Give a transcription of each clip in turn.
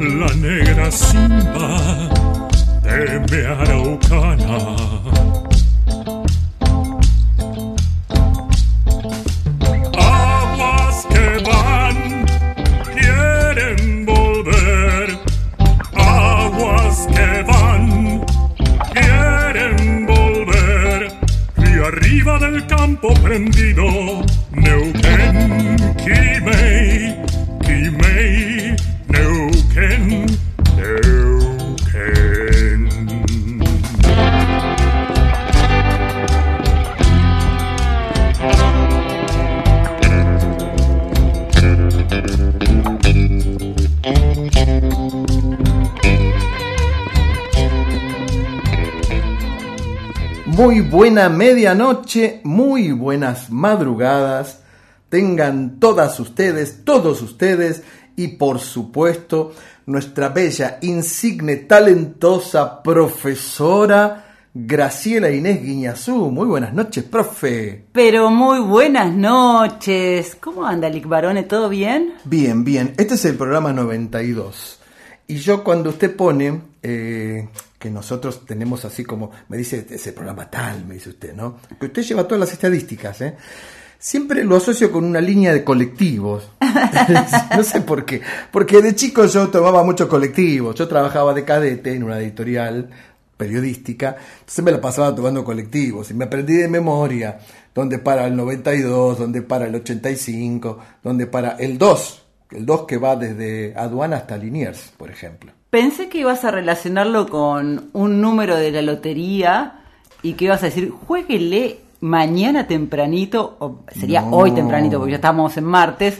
la negra simba de mi araucana. Aguas que van, quieren volver. Aguas que van, quieren volver. Y arriba del campo prendido, Neuquén, Quimei, Muy buena medianoche, muy buenas madrugadas. Tengan todas ustedes, todos ustedes y por supuesto nuestra bella, insigne, talentosa profesora Graciela Inés Guiñazú. Muy buenas noches, profe. Pero muy buenas noches. ¿Cómo anda, Lick Barone? ¿Todo bien? Bien, bien. Este es el programa 92. Y yo cuando usted pone, eh, que nosotros tenemos así como, me dice, ese programa tal, me dice usted, ¿no? Que usted lleva todas las estadísticas, ¿eh? Siempre lo asocio con una línea de colectivos. no sé por qué. Porque de chico yo tomaba muchos colectivos. Yo trabajaba de cadete en una editorial periodística. Entonces me la pasaba tomando colectivos. Y me aprendí de memoria dónde para el 92, dónde para el 85, dónde para el 2. El 2 que va desde aduana hasta Liniers, por ejemplo. Pensé que ibas a relacionarlo con un número de la lotería y que ibas a decir, jueguele mañana tempranito, o sería No. hoy tempranito porque ya estamos en martes,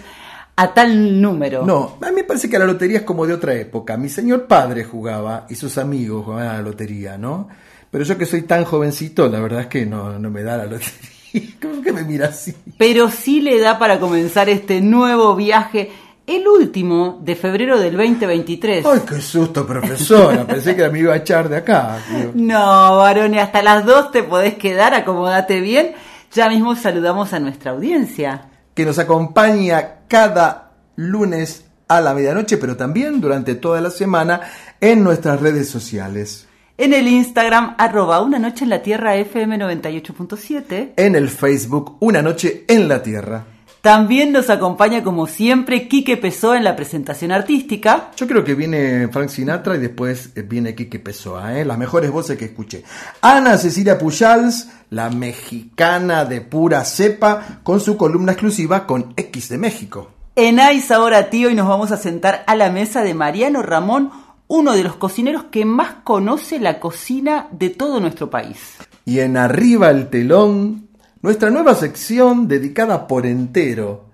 a tal número. No, a mí me parece que la lotería es como de otra época. Mi señor padre jugaba y sus amigos jugaban a la lotería, ¿no? Pero yo que soy tan jovencito, la verdad es que no, no me da la lotería. ¿Cómo que me mira así? Pero sí le da para comenzar este nuevo viaje, el último de febrero del 2023. ¡Ay, qué susto, profesora! Pensé que me iba a echar de acá. Digo, No, varones, hasta las dos te podés quedar, acomodate bien. Ya mismo saludamos a nuestra audiencia. Que nos acompaña cada lunes a la medianoche, pero también durante toda la semana en nuestras redes sociales. En el Instagram, arroba una noche en la tierra FM 98.7. En el Facebook, Una Noche en la Tierra. También nos acompaña como siempre Quique Pesó en la presentación artística. Yo creo que viene Frank Sinatra y después eh, viene Quique Pessoa, ¿eh? las mejores voces que escuché. Ana Cecilia Pujals, la mexicana de pura cepa, con su columna exclusiva con X de México. En Ais ahora tío y nos vamos a sentar a la mesa de Mariano Ramón, uno de los cocineros que más conoce la cocina de todo nuestro país. Y en Arriba el Telón, nuestra nueva sección dedicada por entero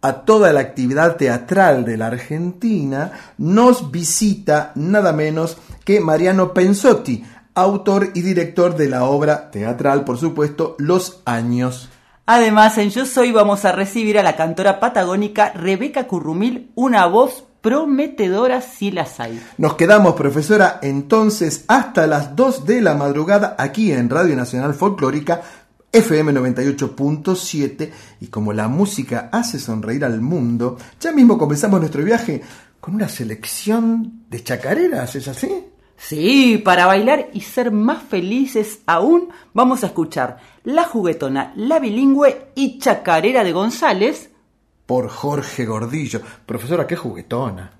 a toda la actividad teatral de la Argentina, nos visita nada menos que Mariano Pensotti, autor y director de la obra teatral, por supuesto, Los Años. Además, en Yo Soy vamos a recibir a la cantora patagónica Rebeca Currumil, una voz prometedora si las hay. Nos quedamos, profesora, entonces hasta las 2 de la madrugada aquí en Radio Nacional Folclórica FM 98.7 y como la música hace sonreír al mundo, ya mismo comenzamos nuestro viaje con una selección de chacareras, ¿es así? Sí, para bailar y ser más felices aún, vamos a escuchar La Juguetona, La Bilingüe y Chacarera de González por Jorge Gordillo. Profesora, qué juguetona.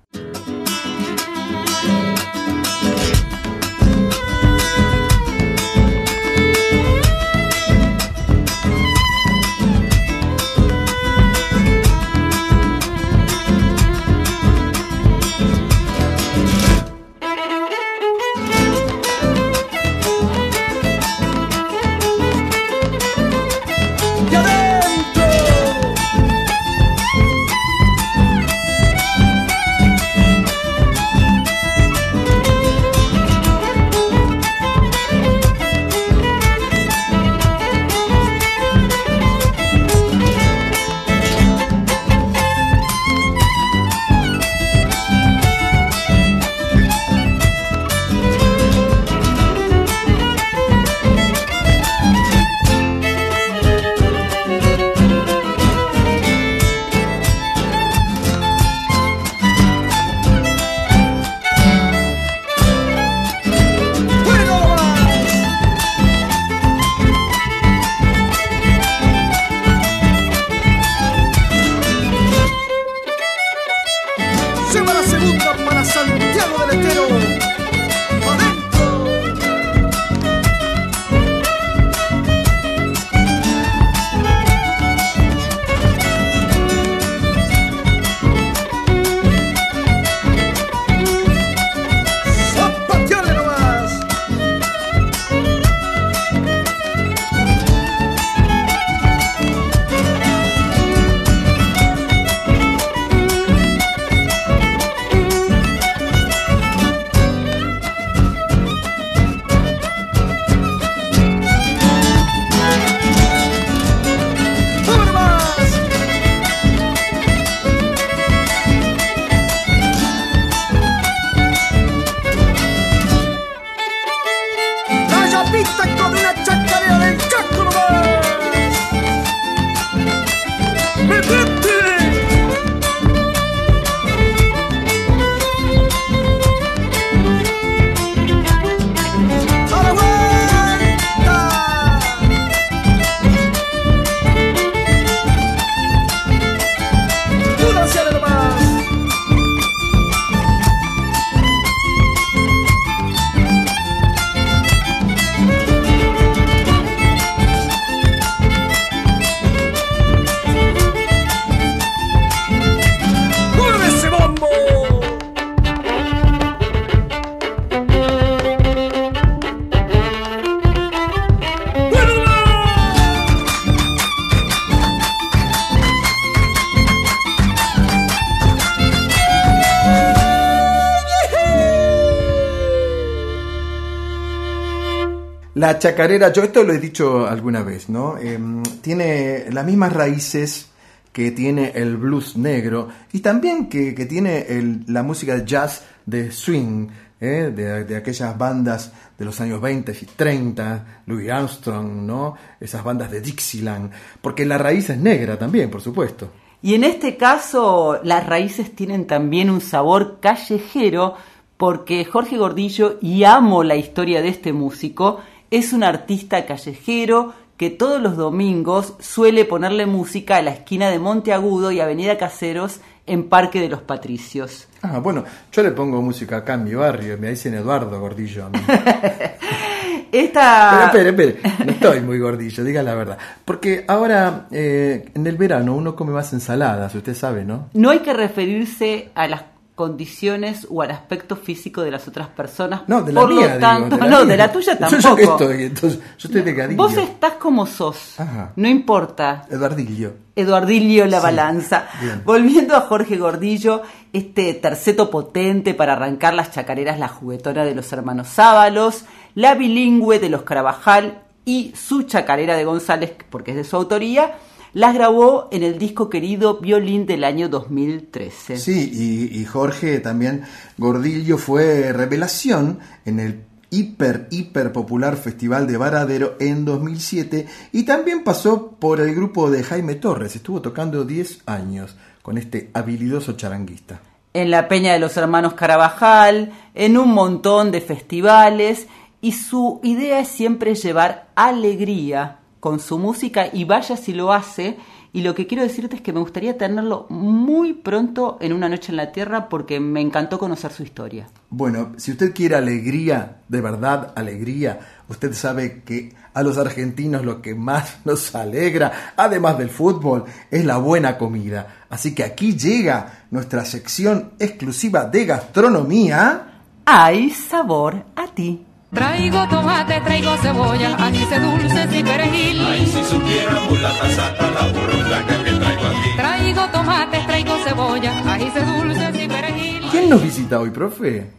La chacarera, yo esto lo he dicho alguna vez, ¿no? Em, tiene las mismas raíces que tiene el blues negro y también que, tiene la música de jazz de swing, ¿eh? de, aquellas bandas de los años 20 y 30, Louis Armstrong, ¿no? Esas bandas de Dixieland, porque la raíz es negra también, por supuesto. Y en este caso las raíces tienen también un sabor callejero, porque Jorge Gordillo, y amo la historia de este músico, es un artista callejero que todos los domingos suele ponerle música a la esquina de Monte Agudo y Avenida Caseros en Parque de los Patricios. Ah, bueno, yo le pongo música acá en mi barrio, me dicen Eduardo Gordillo a mí. Esta... Pero espere, espere, no estoy muy gordillo, diga la verdad. Porque ahora, eh, en el verano, uno come más ensaladas, usted sabe, ¿no? No hay que referirse a las condiciones o al aspecto físico de las otras personas. No, de la Por mía, lo tanto, de la no, mía. de la tuya tampoco. Yo, yo que estoy, entonces, yo estoy de Vos estás como sos. Ajá. No importa. Eduardillo. Eduardillo la Sí, balanza. bien. Volviendo a Jorge Gordillo, este terceto potente para arrancar las chacareras, la juguetona de los hermanos Sábalos, la bilingüe de los Carabajal y su chacarera de González, porque es de su autoría, las grabó en el disco querido Violín del año 2013. Sí, y, y Jorge también Gordillo fue revelación en el hiper, hiper popular Festival de Varadero en 2007 y también pasó por el grupo de Jaime Torres, estuvo tocando 10 años con este habilidoso charanguista. En la Peña de los Hermanos Carabajal, en un montón de festivales y su idea es siempre llevar alegría con su música y vaya si lo hace y lo que quiero decirte es que me gustaría tenerlo muy pronto en Una Noche en la Tierra porque me encantó conocer su historia. Bueno, si usted quiere alegría, de verdad alegría, usted sabe que a los argentinos lo que más nos alegra, además del fútbol, es la buena comida. Así que aquí llega nuestra sección exclusiva de gastronomía. Hay sabor a ti. Traigo tomate, traigo cebolla, anís dulces y perejil. Ay, si supiera mulata santa la burrundaca que traigo aquí. Traigo tomate, traigo cebolla, anís dulces y perejil. ¿Quién nos visita hoy, profe?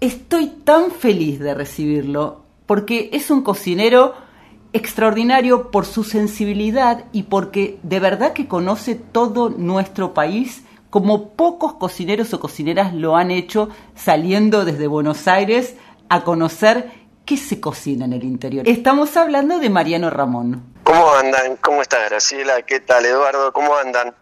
Estoy tan feliz de recibirlo porque es un cocinero extraordinario por su sensibilidad y porque de verdad que conoce todo nuestro país como pocos cocineros o cocineras lo han hecho saliendo desde Buenos Aires a conocer qué se cocina en el interior. Estamos hablando de Mariano Ramón. ¿Cómo andan? ¿Cómo estás, Graciela? ¿Qué tal, Eduardo? ¿Cómo andan?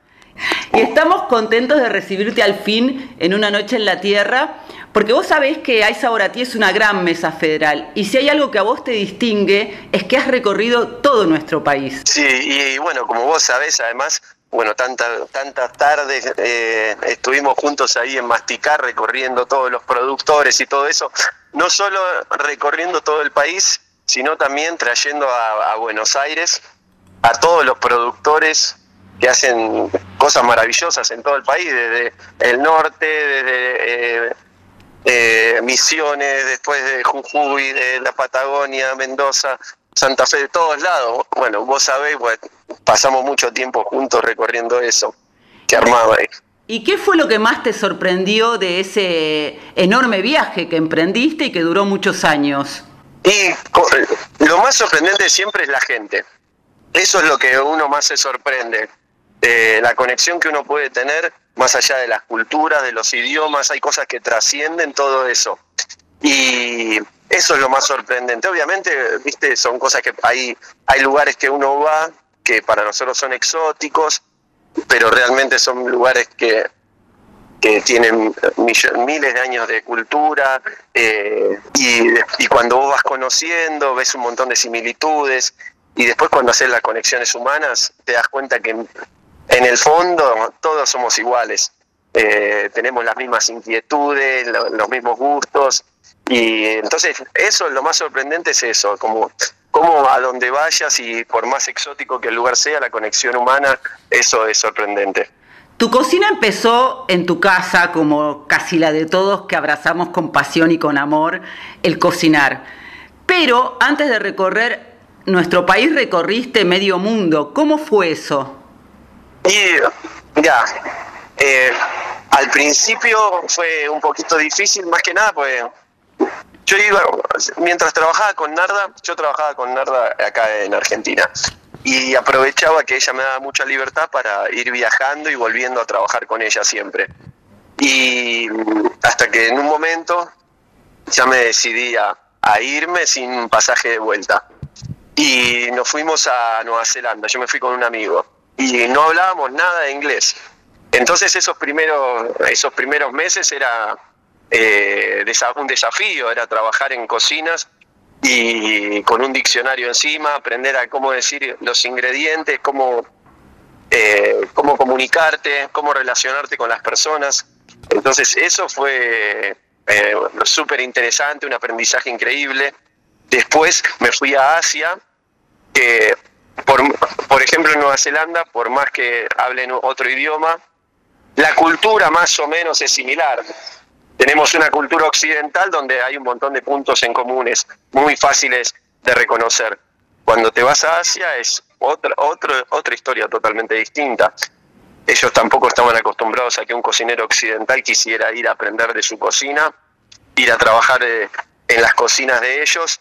Y estamos contentos de recibirte al fin en una noche en la tierra, porque vos sabés que Hay a Ti es una gran mesa federal, y si hay algo que a vos te distingue es que has recorrido todo nuestro país. Sí, y bueno, como vos sabés, además, bueno, tantas tantas tardes eh, estuvimos juntos ahí en Masticar recorriendo todos los productores y todo eso, no solo recorriendo todo el país, sino también trayendo a, Buenos Aires a todos los productores que hacen cosas maravillosas en todo el país, desde el norte, desde eh, eh, Misiones, después de Jujuy, de la Patagonia, Mendoza, Santa Fe, de todos lados. Bueno, vos sabés, pues, pasamos mucho tiempo juntos recorriendo eso que armaba ahí. ¿Y qué fue lo que más te sorprendió de ese enorme viaje que emprendiste y que duró muchos años? Y lo más sorprendente siempre es la gente. Eso es lo que uno más se sorprende. Eh, la conexión que uno puede tener más allá de las culturas, de los idiomas, hay cosas que trascienden todo eso. Y eso es lo más sorprendente. Obviamente, viste, son cosas que hay, hay lugares que uno va que para nosotros son exóticos, pero realmente son lugares que, que tienen mill- miles de años de cultura eh, y, cuando vos vas conociendo ves un montón de similitudes y después cuando haces las conexiones humanas te das cuenta que en, el fondo todos somos iguales, Eh, tenemos las mismas inquietudes, lo- los mismos gustos y entonces eso lo más sorprendente es eso, como como a donde vayas y por más exótico que el lugar sea, la conexión humana, eso es sorprendente. Tu cocina empezó en tu casa, como casi la de todos que abrazamos con pasión y con amor, el cocinar. Pero antes de recorrer nuestro país, recorriste medio mundo. ¿Cómo fue eso? Y ya, eh, al principio fue un poquito difícil, más que nada, pues yo iba, mientras trabajaba con Narda, yo trabajaba con Narda acá en Argentina y aprovechaba que ella me daba mucha libertad para ir viajando y volviendo a trabajar con ella siempre. Y hasta que en un momento ya me decidí a, a irme sin pasaje de vuelta. Y nos fuimos a Nueva Zelanda, yo me fui con un amigo y no hablábamos nada de inglés. Entonces esos primeros, esos primeros meses era eh, un desafío, era trabajar en cocinas y con un diccionario encima, aprender a cómo decir los ingredientes, cómo, eh, cómo comunicarte, cómo relacionarte con las personas. Entonces eso fue eh, súper interesante, un aprendizaje increíble. Después me fui a Asia, que por, por ejemplo en Nueva Zelanda, por más que hablen otro idioma, la cultura más o menos es similar. Tenemos una cultura occidental donde hay un montón de puntos en comunes, muy fáciles de reconocer. Cuando te vas a Asia es otra, otra, otra historia totalmente distinta. Ellos tampoco estaban acostumbrados a que un cocinero occidental quisiera ir a aprender de su cocina, ir a trabajar eh, en las cocinas de ellos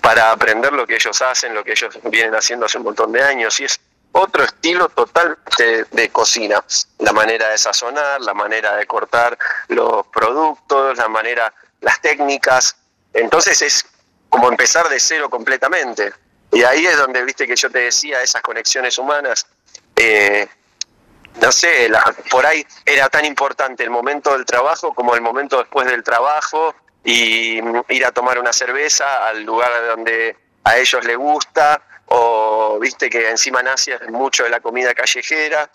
para aprender lo que ellos hacen, lo que ellos vienen haciendo hace un montón de años. Y es otro estilo total de, cocina. La manera de sazonar, la manera de cortar los productos, la manera, las técnicas. Entonces es como empezar de cero completamente. Y ahí es donde, viste, que yo te decía, esas conexiones humanas. Eh, no sé, por ahí era tan importante el momento del trabajo como el momento después del trabajo y ir a tomar una cerveza al lugar donde a ellos les gusta o viste que encima nace mucho de la comida callejera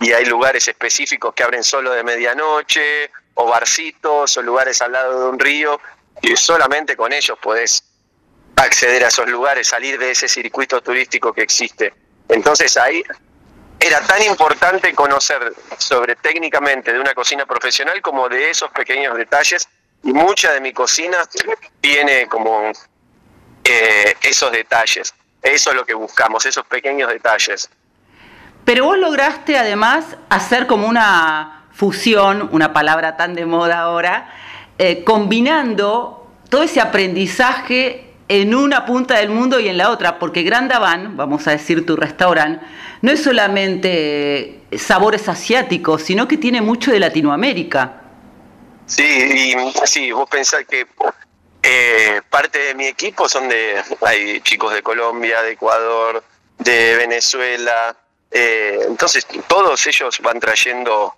y hay lugares específicos que abren solo de medianoche o barcitos o lugares al lado de un río y solamente con ellos podés acceder a esos lugares, salir de ese circuito turístico que existe. Entonces ahí era tan importante conocer sobre técnicamente de una cocina profesional como de esos pequeños detalles y mucha de mi cocina tiene como eh, esos detalles. Eso es lo que buscamos, esos pequeños detalles. Pero vos lograste además hacer como una fusión, una palabra tan de moda ahora, eh, combinando todo ese aprendizaje en una punta del mundo y en la otra, porque Grand Van, vamos a decir tu restaurante, no es solamente sabores asiáticos, sino que tiene mucho de Latinoamérica. Sí, y, sí, vos pensás que eh, parte de mi equipo son de, hay chicos de Colombia, de Ecuador, de Venezuela, eh, entonces todos ellos van trayendo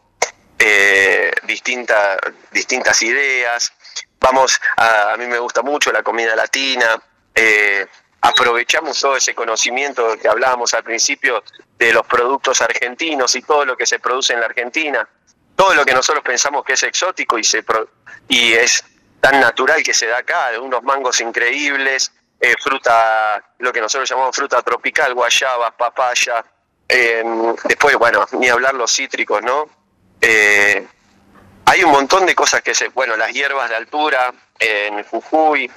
eh, distintas distintas ideas, vamos, a, mí me gusta mucho la comida latina, eh, aprovechamos todo ese conocimiento que hablábamos al principio de los productos argentinos y todo lo que se produce en la Argentina, todo lo que nosotros pensamos que es exótico y, se y es tan natural que se da acá, unos mangos increíbles, eh, fruta, lo que nosotros llamamos fruta tropical, guayaba, papaya, eh, después, bueno, ni hablar los cítricos, ¿no? hay un montón de cosas que se, bueno, las hierbas de altura en Jujuy,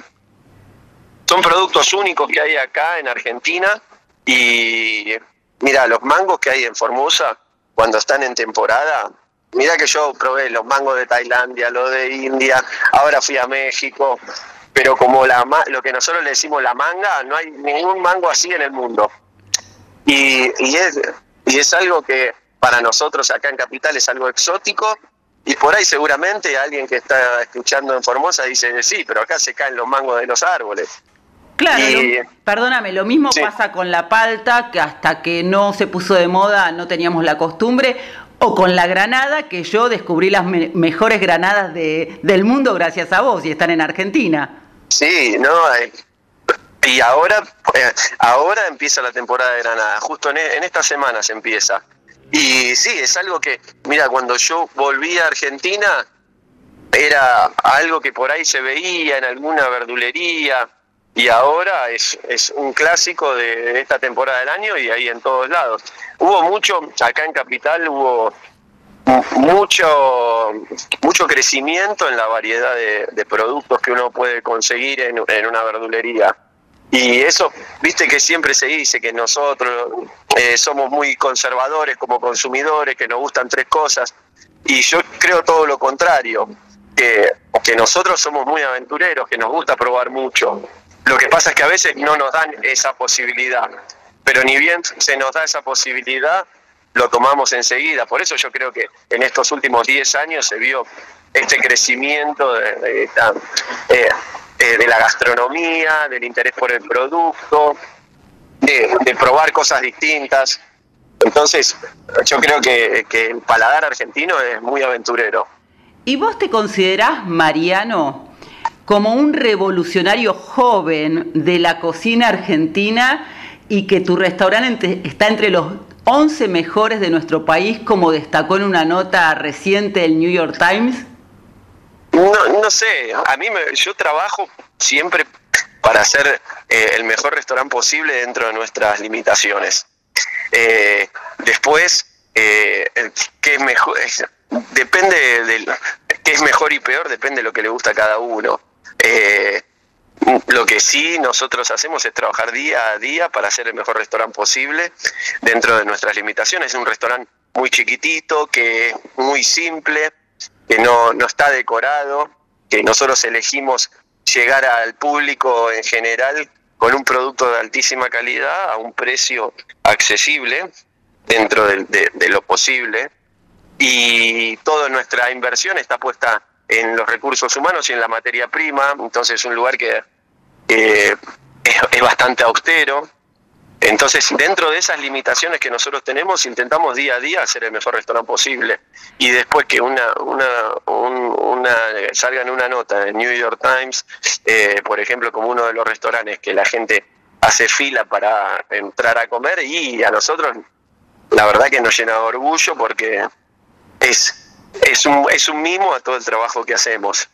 son productos únicos que hay acá en Argentina y mira, los mangos que hay en Formosa cuando están en temporada, mira que yo probé los mangos de Tailandia, los de India, ahora fui a México, pero como la, lo que nosotros le decimos la manga, no hay ningún mango así en el mundo. Y, y, es, y es algo que para nosotros acá en Capital es algo exótico y por ahí seguramente alguien que está escuchando en Formosa dice, sí, pero acá se caen los mangos de los árboles. Claro, perdóname, lo mismo pasa con la palta, que hasta que no se puso de moda no teníamos la costumbre, o con la granada, que yo descubrí las mejores granadas de, del mundo gracias a vos y están en Argentina. Sí, no, y ahora, eh, ahora empieza la temporada de granada, justo en, en esta semana se empieza. Y sí, es algo que, mira, cuando yo volví a Argentina, era algo que por ahí se veía en alguna verdulería y ahora es, es un clásico de esta temporada del año y ahí en todos lados. Hubo mucho, acá en Capital hubo mucho mucho crecimiento en la variedad de, productos que uno puede conseguir en, en una verdulería. Y eso, viste que siempre se dice que nosotros eh, somos muy conservadores como consumidores, que nos gustan tres cosas. Y yo creo todo lo contrario, que, que nosotros somos muy aventureros, que nos gusta probar mucho. Lo que pasa es que a veces no nos dan esa posibilidad, pero ni bien se nos da esa posibilidad, lo tomamos enseguida. Por eso yo creo que en estos últimos 10 años se vio este crecimiento eh, eh, de la gastronomía, del interés por el producto, de, probar cosas distintas. Entonces, yo creo que, el paladar argentino es muy aventurero. ¿Y vos te considerás, Mariano, como un revolucionario joven de la cocina argentina y que tu restaurante está entre los 11 mejores de nuestro país, como destacó en una nota reciente del New York Times? No, no sé, a mí me, yo trabajo siempre para hacer eh, el mejor restaurante posible dentro de nuestras limitaciones. Eh, después, eh, ¿qué es mejor? depende de qué es mejor y peor, depende de lo que le gusta a cada uno. Eh, lo que sí nosotros hacemos es trabajar día a día para hacer el mejor restaurante posible dentro de nuestras limitaciones. Es un restaurante muy chiquitito, que es muy simple, que no, no está decorado, que nosotros elegimos llegar al público en general con un producto de altísima calidad a un precio accesible dentro de, lo posible y toda nuestra inversión está puesta en los recursos humanos y en la materia prima, entonces es un lugar que es bastante austero. Entonces, dentro de esas limitaciones que nosotros tenemos, intentamos día a día hacer el mejor restaurante posible. Y después que una, una, un- una salga en una nota en New York Times, eh, por ejemplo, como uno de los restaurantes que la gente hace fila para entrar a comer y a nosotros la verdad que nos llena de orgullo porque es, es, un, es un mimo a todo el trabajo que hacemos.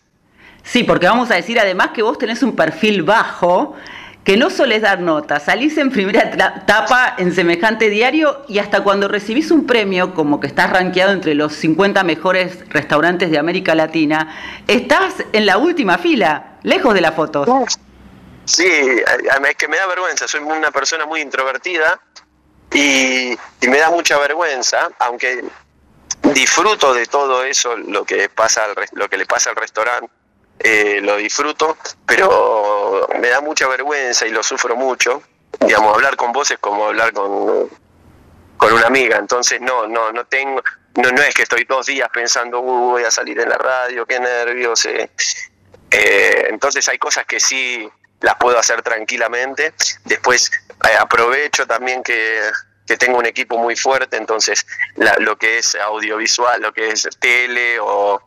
Sí, porque vamos a decir además que vos tenés un perfil bajo, que no solés dar notas, salís en primera tapa en semejante diario y hasta cuando recibís un premio, como que estás rankeado entre los 50 mejores restaurantes de América Latina, estás en la última fila, lejos de las fotos. Sí, es que me da vergüenza, soy una persona muy introvertida y, y me da mucha vergüenza, aunque disfruto de todo eso, lo que pasa al, lo que le pasa al restaurante, eh, lo disfruto, pero me da mucha vergüenza y lo sufro mucho. Digamos, hablar con vos es como hablar con, con una amiga, entonces no, no, no tengo, no, no es que estoy dos días pensando, "Uh, voy a salir en la radio, qué nervios. eh". Eh, entonces hay cosas que sí las puedo hacer tranquilamente. Después eh, aprovecho también que, que tengo un equipo muy fuerte, entonces la- lo que es audiovisual, lo que es tele o,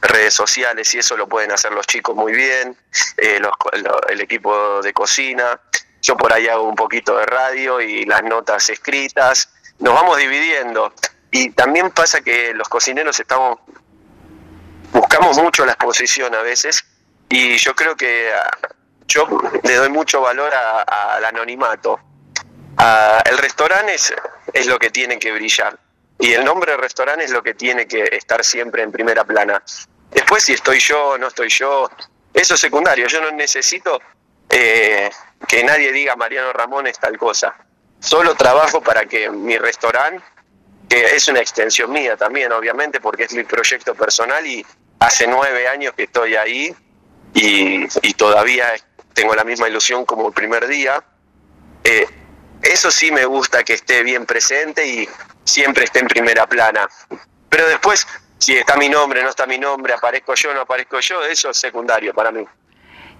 redes sociales y eso lo pueden hacer los chicos muy bien, eh, el equipo de cocina. Yo por ahí hago un poquito de radio y las notas escritas. Nos vamos dividiendo. Y también pasa que los cocineros estamos buscamos mucho la exposición a veces y yo creo que ah, yo le doy mucho valor al anonimato. Ah, el restaurante es, lo que tiene que brillar y el nombre del restaurante es lo que tiene que estar siempre en primera plana. Después si estoy yo no estoy yo, eso es secundario. Yo no necesito eh, que nadie diga Mariano Ramón es tal cosa. Solo trabajo para que mi restaurante que es una extensión mía también, obviamente, porque es mi proyecto personal y hace nueve años que estoy ahí y, y todavía tengo la misma ilusión como el primer día. Eh, eso sí me gusta que esté bien presente y siempre esté en primera plana. Pero después, si está mi nombre, no está mi nombre, aparezco yo, no aparezco yo, eso es secundario para mí.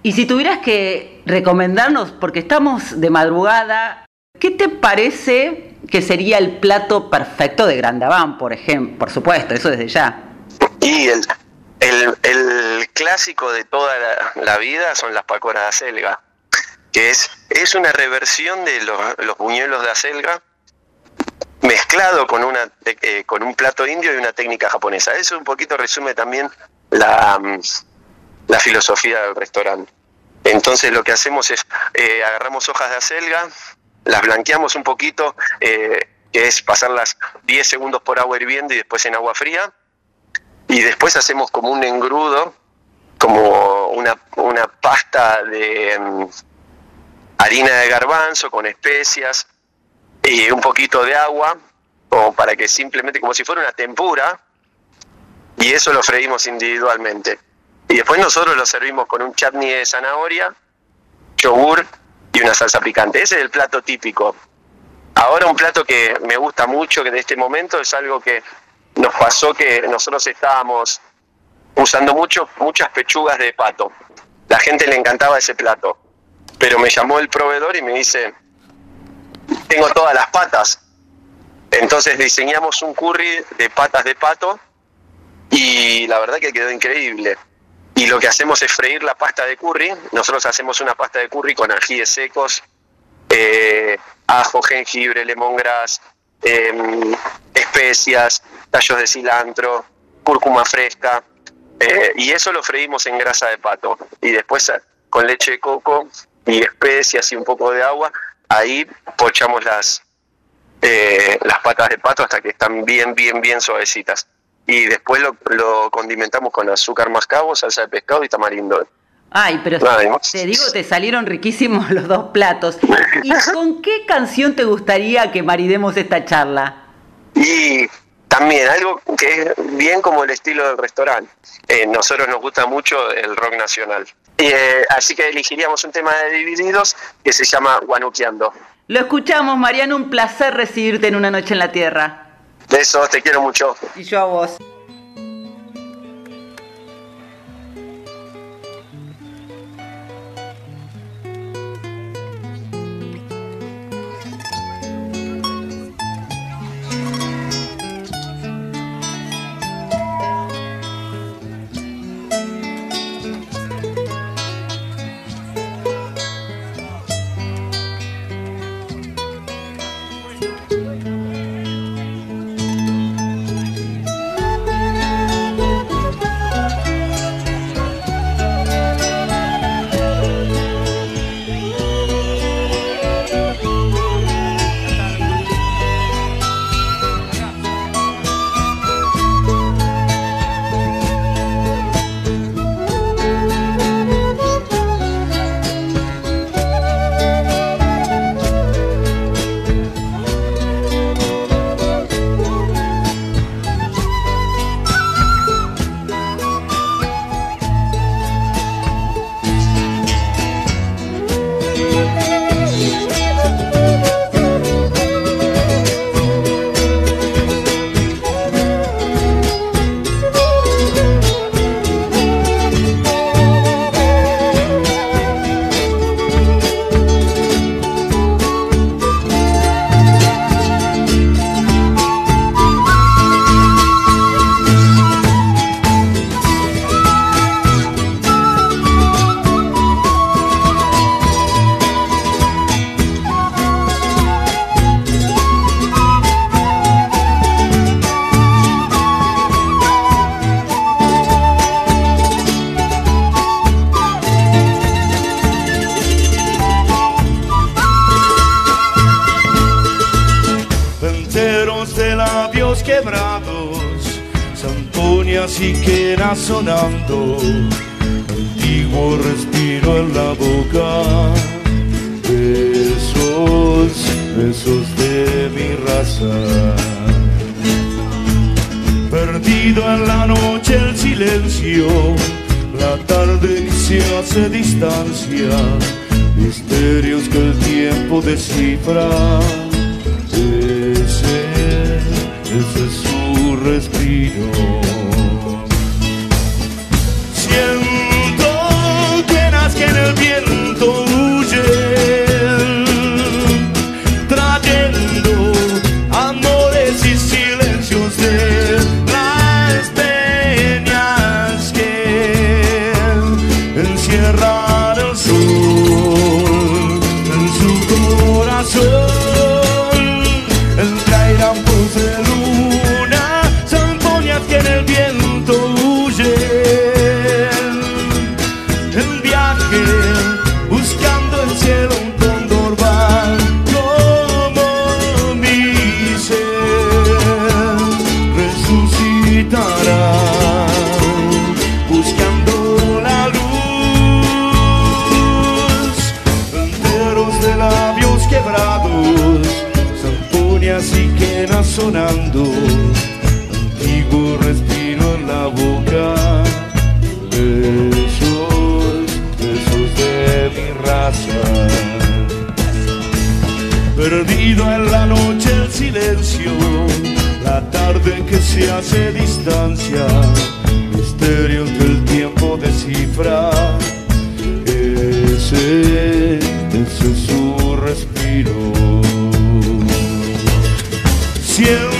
Y si tuvieras que recomendarnos, porque estamos de madrugada, ¿qué te parece que sería el plato perfecto de Grandaván, por ejemplo? Por supuesto, eso desde ya. Y el, el, el clásico de toda la, la vida son las pacoras de acelga, que es, es una reversión de los, los buñuelos de acelga mezclado con, una, eh, con un plato indio y una técnica japonesa. Eso un poquito resume también la, mm, la filosofía del restaurante. Entonces lo que hacemos es eh, agarramos hojas de acelga, las blanqueamos un poquito, eh, que es pasarlas 10 segundos por agua hirviendo y después en agua fría, y después hacemos como un engrudo, como una, una pasta de mm, harina de garbanzo con especias y un poquito de agua, como para que simplemente, como si fuera una tempura, y eso lo freímos individualmente. Y después nosotros lo servimos con un chutney de zanahoria, yogur y una salsa picante. Ese es el plato típico. Ahora un plato que me gusta mucho que de este momento es algo que nos pasó que nosotros estábamos usando mucho, muchas pechugas de pato. La gente le encantaba ese plato. Pero me llamó el proveedor y me dice, tengo todas las patas. Entonces diseñamos un curry de patas de pato y la verdad que quedó increíble. Y lo que hacemos es freír la pasta de curry. Nosotros hacemos una pasta de curry con ajíes secos, eh, ajo, jengibre, lemongrass, eh, especias, tallos de cilantro, cúrcuma fresca. eh, y eso lo freímos en grasa de pato. Y después eh, con leche de coco y especias y un poco de agua, ahí pochamos las, eh, las patas de pato hasta que están bien, bien, bien suavecitas. Y después lo, lo condimentamos con azúcar mascabo, salsa de pescado y tamarindo. Ay, pero te digo, te salieron riquísimos los dos platos. ¿Y con qué canción te gustaría que maridemos esta charla? Y también, algo que es bien como el estilo del restaurante. Eh, nosotros nos gusta mucho el rock nacional. Eh, así que elegiríamos un tema de Divididos que se llama Guanuqueando. Lo escuchamos, Mariano, un placer recibirte en una noche en la Tierra. Besos, te quiero mucho. Y yo a vos. you.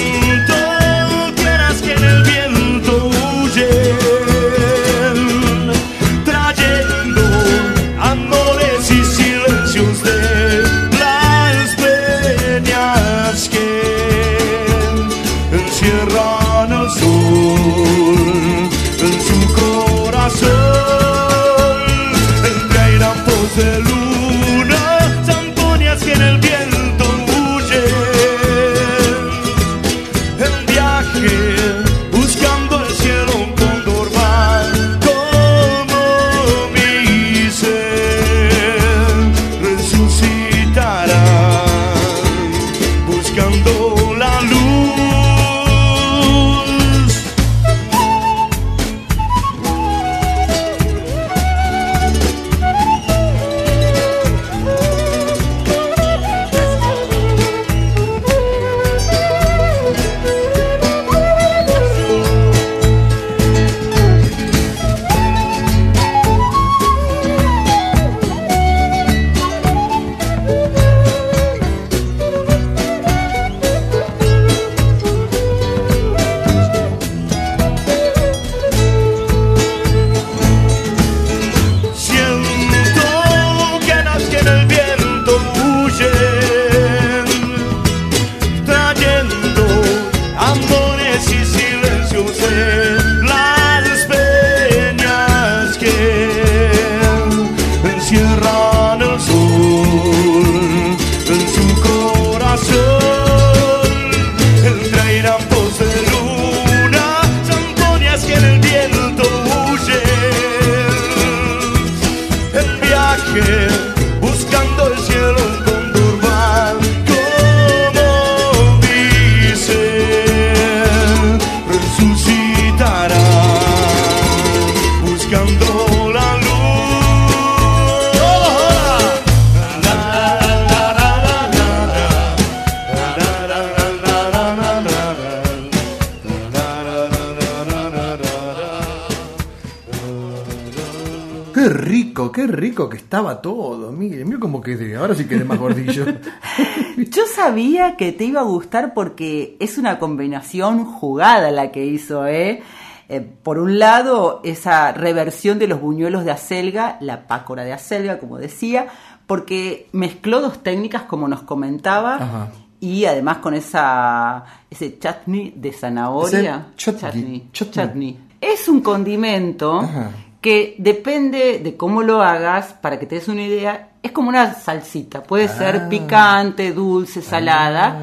Que te iba a gustar porque es una combinación jugada la que hizo, ¿eh? Eh, por un lado, esa reversión de los buñuelos de acelga, la pácora de acelga, como decía, porque mezcló dos técnicas, como nos comentaba, Ajá. y además con esa ese chutney de zanahoria. Chutney, chutney. chutney. Es un condimento Ajá. que depende de cómo lo hagas, para que te des una idea, es como una salsita. Puede Ah. ser picante, dulce, salada.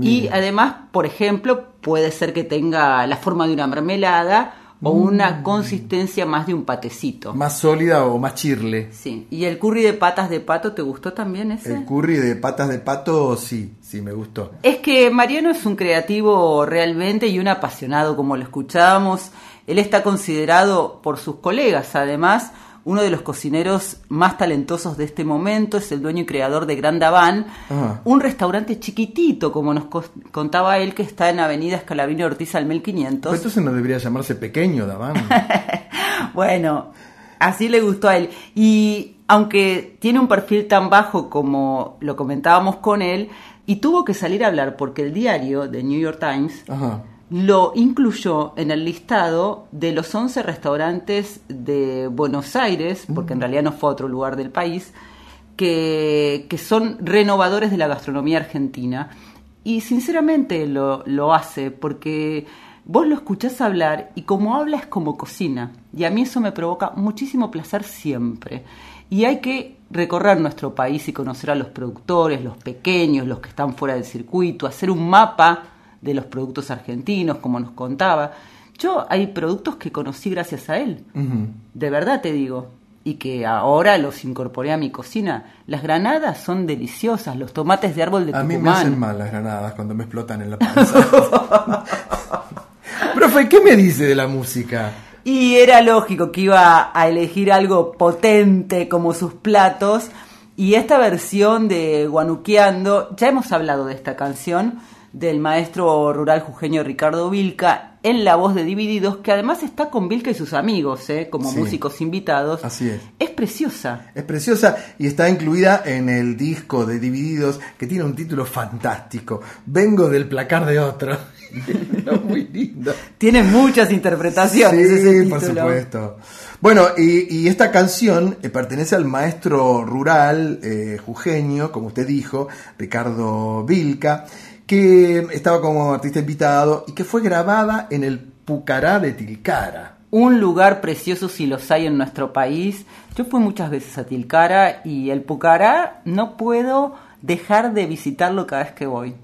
y mira. además, por ejemplo, puede ser que tenga la forma de una mermelada o una consistencia más de un patecito. Mm. más sólida o más chirle. Sí. ¿Y el curry de patas de pato te gustó también ese? El curry de patas de pato, sí, sí, me gustó. Es que Mariano es un creativo realmente y un apasionado, como lo escuchábamos. Él está considerado por sus colegas, además, uno de los cocineros más talentosos de este momento. Es el dueño y creador de Grand Daván, Ajá. un restaurante chiquitito, como nos contaba él, que está en Avenida Escalabrini Ortiz al Pero 1500. entonces no debería llamarse pequeño, Daván. Bueno, así le gustó a él. Y aunque tiene un perfil tan bajo como lo comentábamos con él, y tuvo que salir a hablar porque el diario The New York Times Ajá. Lo incluyó en el listado de los 11 restaurantes de Buenos Aires, porque en realidad no fue a otro lugar del país, que, que son renovadores de la gastronomía argentina. Y sinceramente lo, lo hace porque vos lo escuchás hablar y como habla es como cocina. Y a mí eso me provoca muchísimo placer siempre. Y hay que recorrer nuestro país y conocer a los productores, los pequeños, los que están fuera del circuito, hacer un mapa de los productos argentinos, como nos contaba. Yo hay productos que conocí gracias a él, de verdad te digo, y que ahora los incorporé a mi cocina. Las granadas son deliciosas, los tomates de árbol de A mí me Tucumán. hacen mal las granadas cuando me explotan en la panza. Profe, ¿qué me dice de la música? Y era lógico que iba a elegir algo potente como sus platos. Y esta versión de Guanuqueando, ya hemos hablado de esta canción del maestro rural jujeño Ricardo Vilca en la voz de Divididos, que además está con Vilca y sus amigos, ¿eh? como Sí. músicos invitados. Así es. Es preciosa. Es preciosa y está incluida en el disco de Divididos que tiene un título fantástico. Vengo del placar de otro. Muy lindo. Tiene muchas interpretaciones Sí, ese por supuesto. Bueno, y, y esta canción eh, pertenece al maestro rural eh, jujeño, como usted dijo, Ricardo Vilca, que estaba como artista invitado y que fue grabada en el Pucará de Tilcara. Un lugar precioso si los hay en nuestro país. Yo fui muchas veces a Tilcara y el Pucará no puedo dejar de visitarlo cada vez que voy.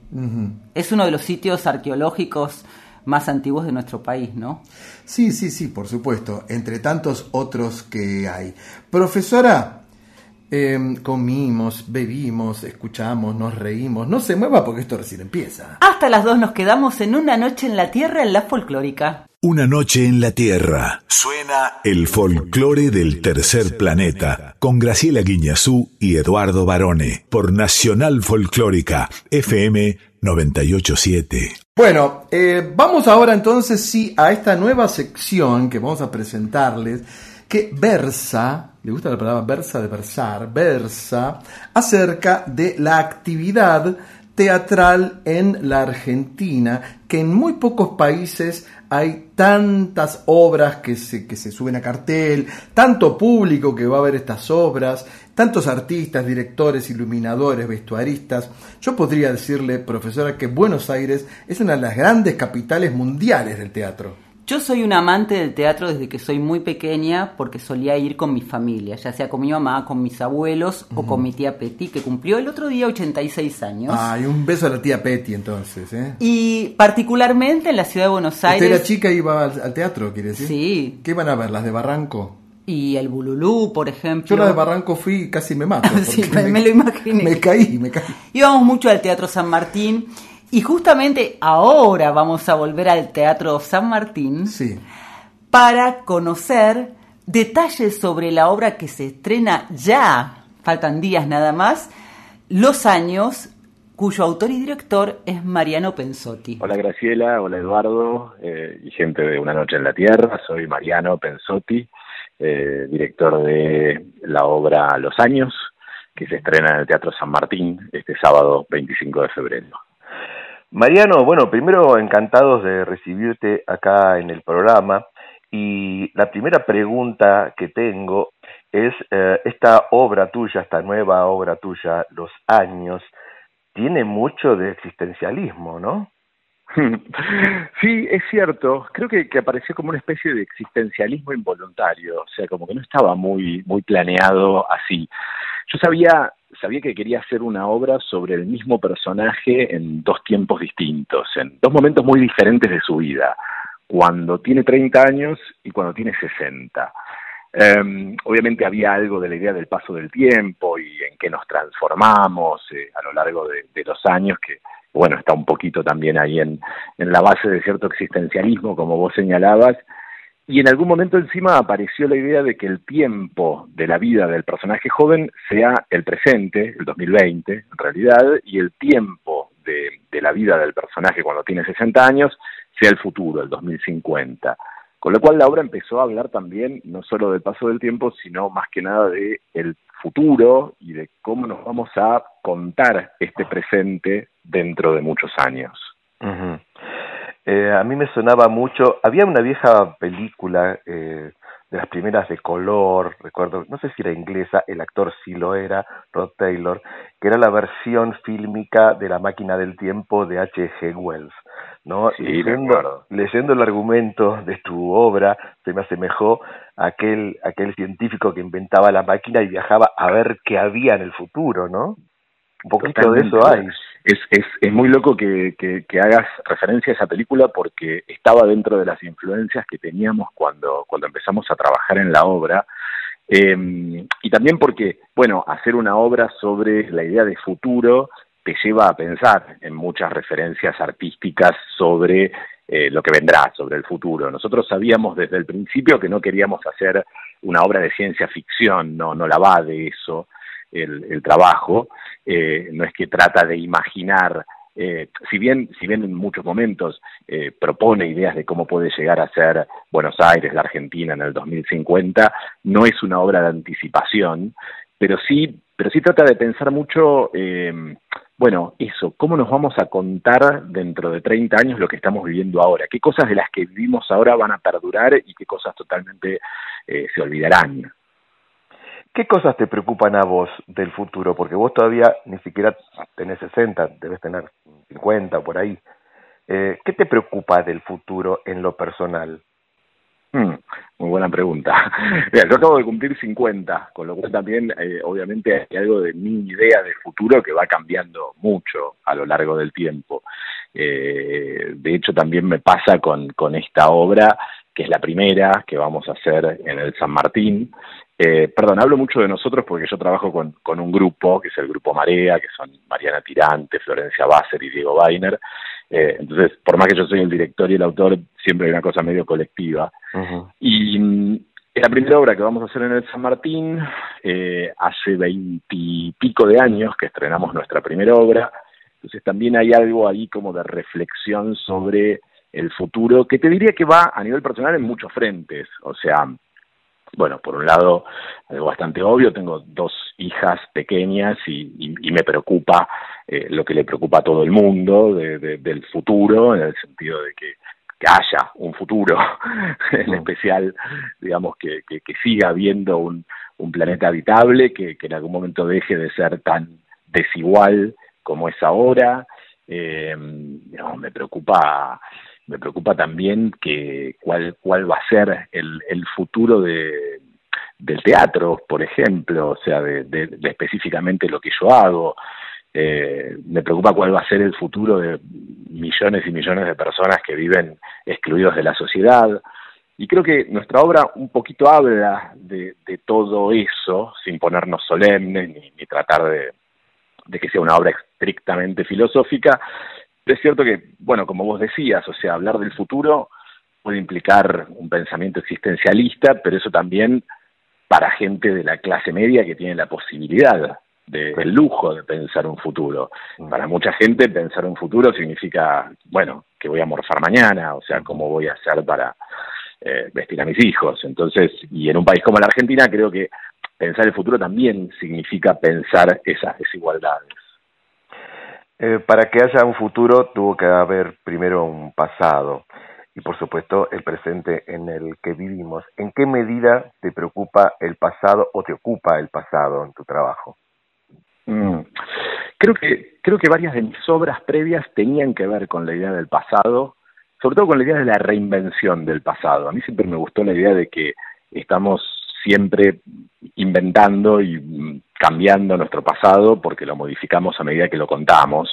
Es uno de los sitios arqueológicos más antiguos de nuestro país, ¿no? Sí, sí, sí, por supuesto, entre tantos otros que hay. Profesora, eh, comimos, bebimos, escuchamos, nos reímos. No se mueva porque esto recién empieza. Hasta las dos nos quedamos en una noche en la tierra en la folclórica. Una noche en la Tierra. Suena el folclore del tercer planeta con Graciela Guiñazú y Eduardo Barone por Nacional Folclórica FM 987. Bueno, eh, vamos ahora entonces sí a esta nueva sección que vamos a presentarles, que versa, ¿le gusta la palabra versa de versar? Versa acerca de la actividad teatral en la Argentina, que en muy pocos países hay tantas obras que se, que se suben a cartel, tanto público que va a ver estas obras, tantos artistas, directores, iluminadores, vestuaristas. Yo podría decirle, profesora, que Buenos Aires es una de las grandes capitales mundiales del teatro. Yo soy un amante del teatro desde que soy muy pequeña porque solía ir con mi familia, ya sea con mi mamá, con mis abuelos o con mi tía Petty, que cumplió el otro día 86 años. Ay, un beso a la tía Petty entonces, ¿eh? Y particularmente en la ciudad de Buenos ¿Usted Aires. era chica y iba al, al teatro, quiere decir? Sí. ¿Qué iban a ver? ¿Las de Barranco? Y el Bululú, por ejemplo. Yo la de Barranco fui y casi me mato. Sí, me- me lo imaginé. Me caí, me caí. Íbamos mucho al Teatro San Martín. Y justamente ahora vamos a volver al Teatro San Martín Sí. para conocer detalles sobre la obra que se estrena ya, faltan días nada más, Los años, cuyo autor y director es Mariano Pensotti. Hola Graciela, hola Eduardo eh, y gente de Una Noche en la Tierra. Soy Mariano Pensotti eh, director de la obra Los Años, que se estrena en el Teatro San Martín este sábado 25 de febrero. Mariano, bueno, primero encantados de recibirte acá en el programa y la primera pregunta que tengo es eh, esta obra tuya, esta nueva obra tuya, Los Años, tiene mucho de existencialismo, ¿no? Sí, es cierto. Creo que, que, apareció como una especie de existencialismo involuntario, o sea, como que no estaba muy, muy planeado así. Yo sabía, sabía que quería hacer una obra sobre el mismo personaje en dos tiempos distintos, en dos momentos muy diferentes de su vida, cuando tiene 30 años y cuando tiene 60. Eh, obviamente había algo de la idea del paso del tiempo y en qué nos transformamos eh, a lo largo de, los años, que bueno, está un poquito también ahí en la base de cierto existencialismo, como vos señalabas, y en algún momento encima apareció la idea de que el tiempo de la vida del personaje joven sea el presente, el 2020 en realidad, y el tiempo de, de la vida del personaje cuando tiene 60 años sea el futuro, el 2050. Con lo cual la obra empezó a hablar también no solo del paso del tiempo, sino más que nada de el futuro y de cómo nos vamos a contar este presente dentro de muchos años. Eh, a mí me sonaba mucho, había una vieja película eh, de las primeras de color, recuerdo, no sé si era inglesa, el actor sí lo era, Rod Taylor, que era la versión fílmica de La máquina del tiempo de H.G. Wells. ¿no? Sí, leyendo, leyendo el argumento de tu obra, se me asemejó a aquel, aquel científico que inventaba la máquina y viajaba a ver qué había en el futuro, ¿no? Un poquito Totalmente. de eso hay. Es, es, es muy loco que, que, hagas referencia a esa película porque estaba dentro de las influencias que teníamos cuando, cuando empezamos a trabajar en la obra. Eh, y también porque, bueno, hacer una obra sobre la idea de futuro te lleva a pensar en muchas referencias artísticas sobre eh, lo que vendrá, sobre el futuro. Nosotros sabíamos desde el principio que no queríamos hacer una obra de ciencia ficción, no, no la va de eso el, el trabajo, eh, no es que trata de imaginar eh, si bien si bien en muchos momentos eh, propone ideas de cómo puede llegar a ser Buenos Aires, la Argentina en el 2050, no es una obra de anticipación, pero sí pero sí trata de pensar mucho eh, bueno, eso, ¿cómo nos vamos a contar dentro de 30 años lo que estamos viviendo ahora? ¿Qué cosas de las que vivimos ahora van a perdurar y qué cosas totalmente eh, se olvidarán? ¿Qué cosas te preocupan a vos del futuro? Porque vos todavía ni siquiera tenés 60, debes tener 50 por ahí. Eh, ¿Qué te preocupa del futuro en lo personal? Hmm, muy buena pregunta. Mira, yo acabo de cumplir 50, con lo cual también eh, obviamente hay algo de mi idea de futuro que va cambiando mucho a lo largo del tiempo. Eh, de hecho, también me pasa con, con esta obra, que es la primera que vamos a hacer en el San Martín. Eh, perdón, hablo mucho de nosotros porque yo trabajo con, con un grupo, que es el Grupo Marea, que son Mariana Tirante, Florencia Basser y Diego Weiner. Eh, entonces, por más que yo soy el director y el autor, siempre hay una cosa medio colectiva. Uh -huh. Y mm, la primera obra que vamos a hacer en el San Martín, eh, hace veintipico de años que estrenamos nuestra primera obra, entonces también hay algo ahí como de reflexión sobre el futuro, que te diría que va a nivel personal en muchos frentes, o sea, bueno, por un lado, algo bastante obvio, tengo dos hijas pequeñas y, y, y me preocupa eh, lo que le preocupa a todo el mundo de, de, del futuro, en el sentido de que, que haya un futuro, en especial, digamos, que, que, que siga habiendo un, un planeta habitable, que, que en algún momento deje de ser tan desigual como es ahora. Eh, no, me preocupa me preocupa también que cuál cuál va a ser el, el futuro de del teatro, por ejemplo, o sea, de, específicamente lo que yo hago. Eh, me preocupa cuál va a ser el futuro de millones y millones de personas que viven excluidos de la sociedad. Y creo que nuestra obra un poquito habla de, de todo eso, sin ponernos solemnes ni, ni tratar de, de que sea una obra estrictamente filosófica, es cierto que, bueno, como vos decías, o sea, hablar del futuro puede implicar un pensamiento existencialista, pero eso también para gente de la clase media que tiene la posibilidad de, del lujo de pensar un futuro. Para mucha gente pensar un futuro significa, bueno, que voy a morfar mañana, o sea, cómo voy a hacer para eh, vestir a mis hijos. Entonces, y en un país como la Argentina, creo que pensar el futuro también significa pensar esas desigualdades. Eh, para que haya un futuro tuvo que haber primero un pasado y por supuesto el presente en el que vivimos. ¿En qué medida te preocupa el pasado o te ocupa el pasado en tu trabajo? Mm. Creo que creo que varias de mis obras previas tenían que ver con la idea del pasado, sobre todo con la idea de la reinvención del pasado. A mí siempre me gustó la idea de que estamos siempre inventando y cambiando nuestro pasado porque lo modificamos a medida que lo contamos.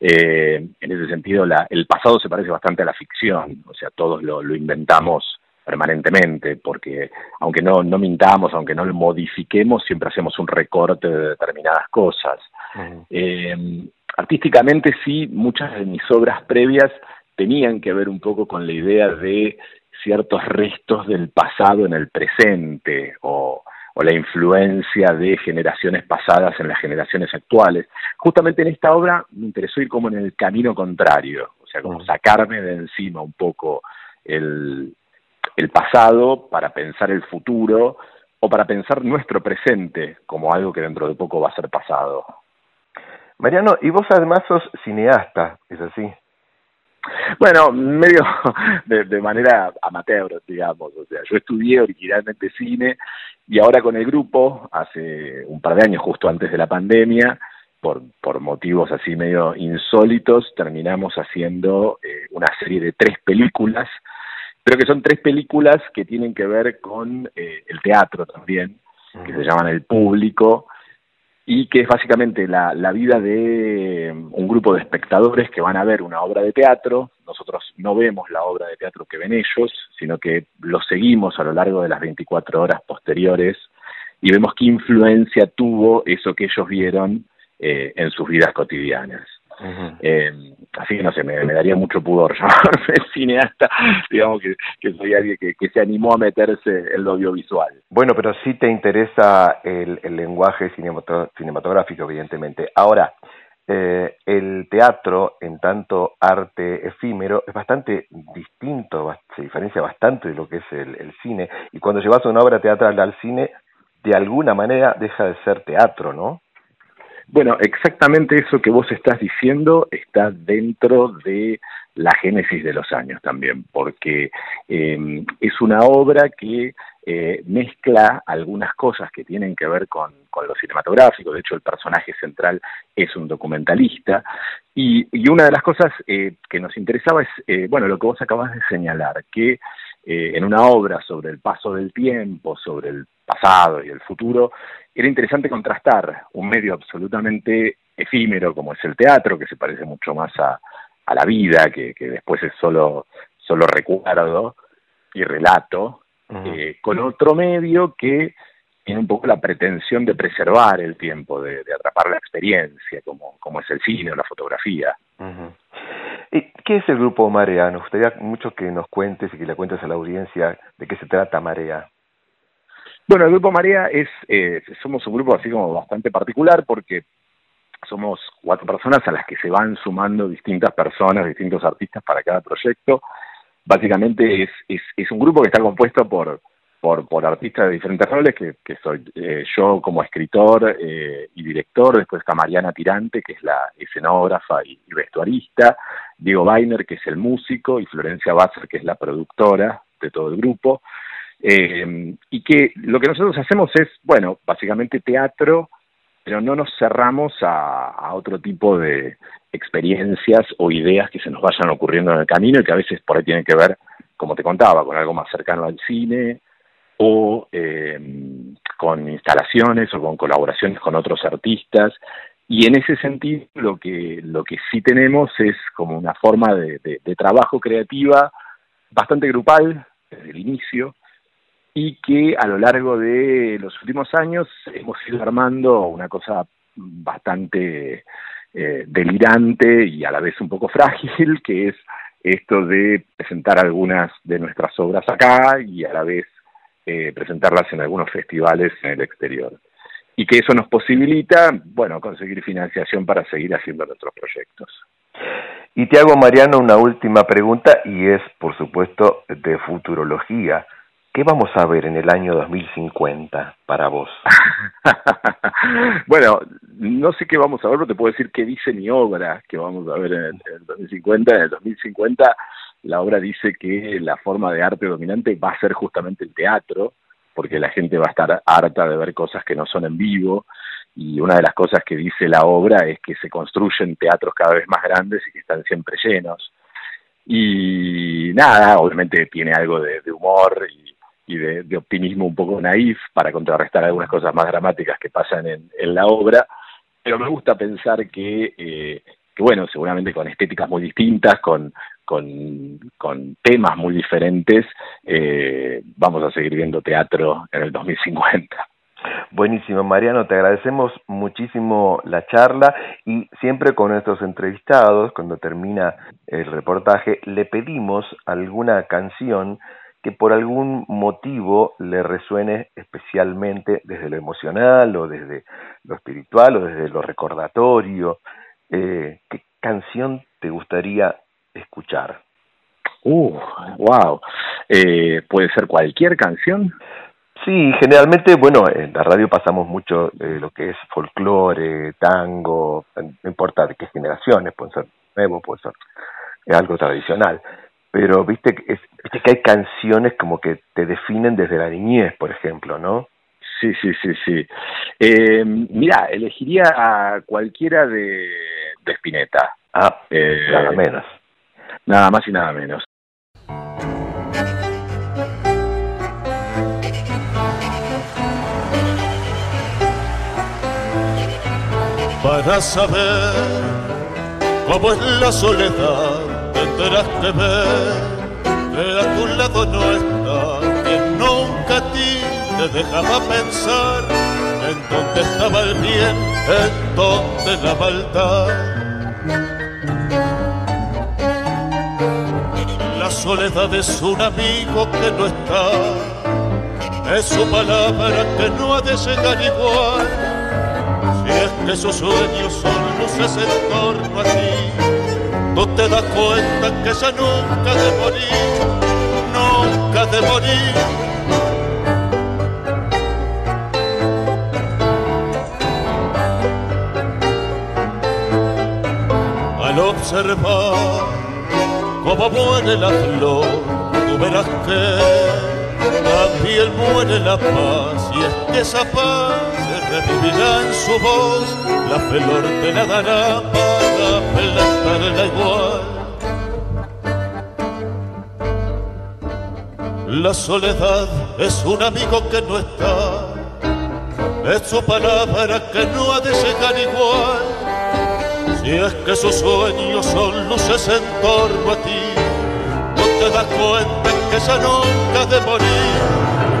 Eh, en ese sentido, la, el pasado se parece bastante a la ficción, o sea, todos lo, lo inventamos permanentemente, porque aunque no, no mintamos, aunque no lo modifiquemos, siempre hacemos un recorte de determinadas cosas. eh, artísticamente sí, muchas de mis obras previas tenían que ver un poco con la idea de ciertos restos del pasado en el presente o, o la influencia de generaciones pasadas en las generaciones actuales. Justamente en esta obra me interesó ir como en el camino contrario, o sea, como sacarme de encima un poco el, el pasado para pensar el futuro o para pensar nuestro presente como algo que dentro de poco va a ser pasado. Mariano, y vos además sos cineasta, ¿es así? Bueno, medio de, de, manera amateur, digamos. O sea, yo estudié originalmente cine y ahora con el grupo, hace un par de años, justo antes de la pandemia, por, por motivos así medio insólitos, terminamos haciendo eh, una serie de tres películas, pero que son tres películas que tienen que ver con eh, el teatro también, que se llaman El Público, y que es básicamente la, vida de un grupo de espectadores que van a ver una obra de teatro. Nosotros no vemos la obra de teatro que ven ellos, sino que lo seguimos a lo largo de las 24 horas posteriores y vemos qué influencia tuvo eso que ellos vieron eh, en sus vidas cotidianas. Uh -huh. eh, así que no sé, me, me, daría mucho pudor llamarme cineasta, digamos que, que soy alguien que, que, se animó a meterse en lo audiovisual. Bueno, pero sí te interesa el, el lenguaje cinematográfico, evidentemente. Ahora, eh, el teatro, en tanto arte efímero, es bastante distinto, se diferencia bastante de lo que es el, el cine, y cuando llevas una obra teatral al cine, de alguna manera deja de ser teatro, ¿no? Bueno, exactamente eso que vos estás diciendo está dentro de la génesis de los años también, porque eh, es una obra que eh, mezcla algunas cosas que tienen que ver con, con, lo cinematográfico, de hecho el personaje central es un documentalista, y, y una de las cosas eh, que nos interesaba es, eh, bueno, lo que vos acabas de señalar, que eh, en una obra sobre el paso del tiempo, sobre el pasado y el futuro, era interesante contrastar un medio absolutamente efímero como es el teatro, que se parece mucho más a, a la vida, que, que, después es solo, solo recuerdo y relato, uh -huh. eh, con otro medio que tiene un poco la pretensión de preservar el tiempo, de, de atrapar la experiencia, como, como es el cine o la fotografía. Uh -huh. ¿Y qué es el grupo Marea? Nos gustaría mucho que nos cuentes y que le cuentes a la audiencia de qué se trata Marea. Bueno, el Grupo Marea es, eh, somos un grupo así como bastante particular porque somos cuatro personas a las que se van sumando distintas personas, distintos artistas para cada proyecto. Básicamente es, es, un grupo que está compuesto por, por, artistas de diferentes roles, que, que soy eh, yo como escritor eh, y director, después está Mariana Tirante, que es la escenógrafa y, y vestuarista, Diego Weiner, que es el músico, y Florencia Basser, que es la productora de todo el grupo. Eh, y que lo que nosotros hacemos es, bueno, básicamente teatro, pero no nos cerramos a, otro tipo de experiencias o ideas que se nos vayan ocurriendo en el camino y que a veces por ahí tienen que ver, como te contaba, con algo más cercano al cine o eh, con instalaciones o con colaboraciones con otros artistas. Y en ese sentido lo que, lo que sí tenemos es como una forma de trabajo creativa bastante grupal desde el inicio, y que a lo largo de los últimos años hemos ido armando una cosa bastante eh, delirante y a la vez un poco frágil, que es esto de presentar algunas de nuestras obras acá y a la vez eh, presentarlas en algunos festivales en el exterior. Y que eso nos posibilita, bueno, conseguir financiación para seguir haciendo nuestros proyectos. Y te hago, Mariano, una última pregunta y es, por supuesto, de futurología. ¿Qué vamos a ver en el año 2050 para vos? bueno, no sé qué vamos a ver, pero te puedo decir qué dice mi obra que vamos a ver en el, 2050. En el 2050 la obra dice que la forma de arte dominante va a ser justamente el teatro, porque la gente va a estar harta de ver cosas que no son en vivo. Y una de las cosas que dice la obra es que se construyen teatros cada vez más grandes y que están siempre llenos. Y nada, obviamente tiene algo de, de humor y y de, optimismo un poco naif para contrarrestar algunas cosas más dramáticas que pasan en, la obra, pero me gusta pensar que, eh, bueno, seguramente con estéticas muy distintas, con, con, con temas muy diferentes, eh, vamos a seguir viendo teatro en el 2050. Buenísimo, Mariano, te agradecemos muchísimo la charla y siempre con nuestros entrevistados, cuando termina el reportaje, le pedimos alguna canción que por algún motivo le resuene especialmente desde lo emocional o desde lo espiritual o desde lo recordatorio. Eh, ¿Qué canción te gustaría escuchar? Uh, wow. Eh, ¿Puede ser cualquier canción? Sí, generalmente, bueno, en la radio pasamos mucho de lo que es folclore, tango, no importa de qué generaciones, puede ser nuevo, puede ser algo tradicional pero viste, es, viste que hay canciones como que te definen desde la niñez, por ejemplo, ¿no? Sí, sí, sí, sí. Eh, mira, elegiría a cualquiera de, de Spinetta. Ah, eh, nada menos. Nada más y nada menos. Para saber cómo es la soledad tendrás que ver a tu lado no está quien nunca a ti te dejaba pensar en dónde estaba el bien, en dónde la maldad. La soledad es un amigo que no está, es su palabra que no ha de llegar igual. Si es que sus sueños son luces en torno a ti tú te das cuenta que ya nunca de morir, nunca de morir. Al observar cómo muere la flor, tú verás que también muere la paz y es que esa paz se revivirá en su voz, la flor te la dará plantarla igual. La soledad es un amigo que no está, es su palabra que no ha de llegar igual. Si es que sus sueños son luces en torno a ti, no te das cuenta que ya nunca de morir,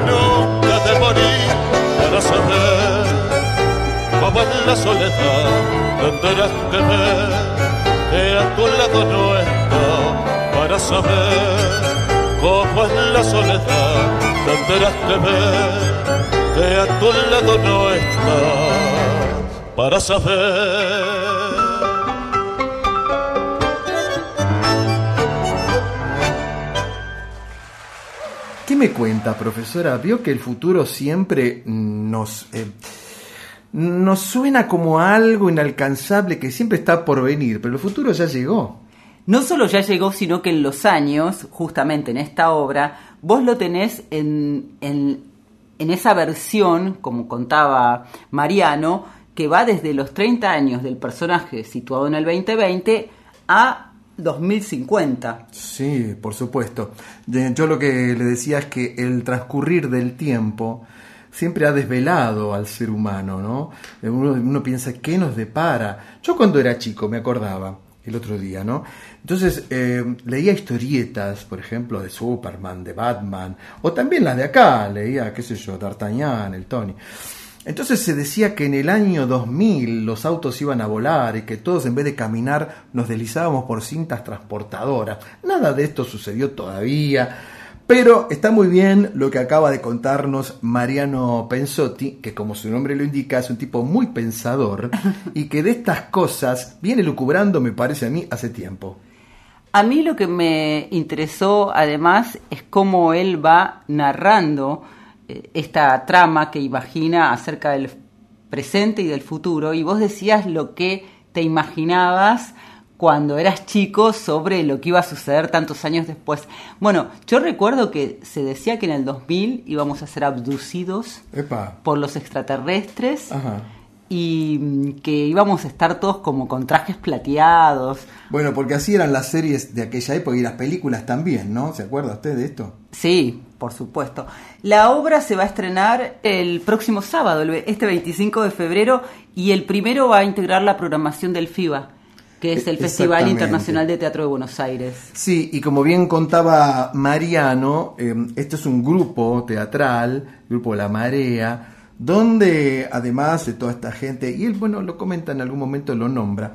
nunca de morir para saber es la soledad tendrás que ver que a tu lado no está para saber cómo es la soledad. Tendrás que ver que a tu lado no está para saber. ¿Qué me cuenta, profesora? Vio que el futuro siempre nos... Eh, nos suena como algo inalcanzable que siempre está por venir, pero el futuro ya llegó. No solo ya llegó, sino que en los años, justamente en esta obra, vos lo tenés en, en, en esa versión, como contaba Mariano, que va desde los 30 años del personaje situado en el 2020 a 2050. Sí, por supuesto. Yo lo que le decía es que el transcurrir del tiempo siempre ha desvelado al ser humano, ¿no? Uno, piensa, ¿qué nos depara? Yo cuando era chico me acordaba, el otro día, ¿no? Entonces eh, leía historietas, por ejemplo, de Superman, de Batman, o también las de acá, leía, qué sé yo, D'Artagnan, el Tony. Entonces se decía que en el año 2000 los autos iban a volar y que todos en vez de caminar nos deslizábamos por cintas transportadoras. Nada de esto sucedió todavía pero está muy bien lo que acaba de contarnos Mariano Pensotti, que como su nombre lo indica es un tipo muy pensador y que de estas cosas viene lucubrando, me parece a mí, hace tiempo. A mí lo que me interesó además es cómo él va narrando eh, esta trama que imagina acerca del presente y del futuro. Y vos decías lo que te imaginabas cuando eras chico sobre lo que iba a suceder tantos años después. Bueno, yo recuerdo que se decía que en el 2000 íbamos a ser abducidos por los extraterrestres y mm, que íbamos a estar todos como con trajes plateados. Bueno, porque así eran las series de aquella época y las películas también, ¿no? ¿Se acuerda usted de esto? Sí, por supuesto. La obra se va a estrenar el próximo sábado, este 25 de febrero, y el primero va a integrar la programación del FIBA que es el Festival Internacional de Teatro de Buenos Aires. Sí, y como bien contaba Mariano, eh, este es un grupo teatral, grupo La Marea, donde además de toda esta gente, y él, bueno, lo comenta en algún momento, lo nombra,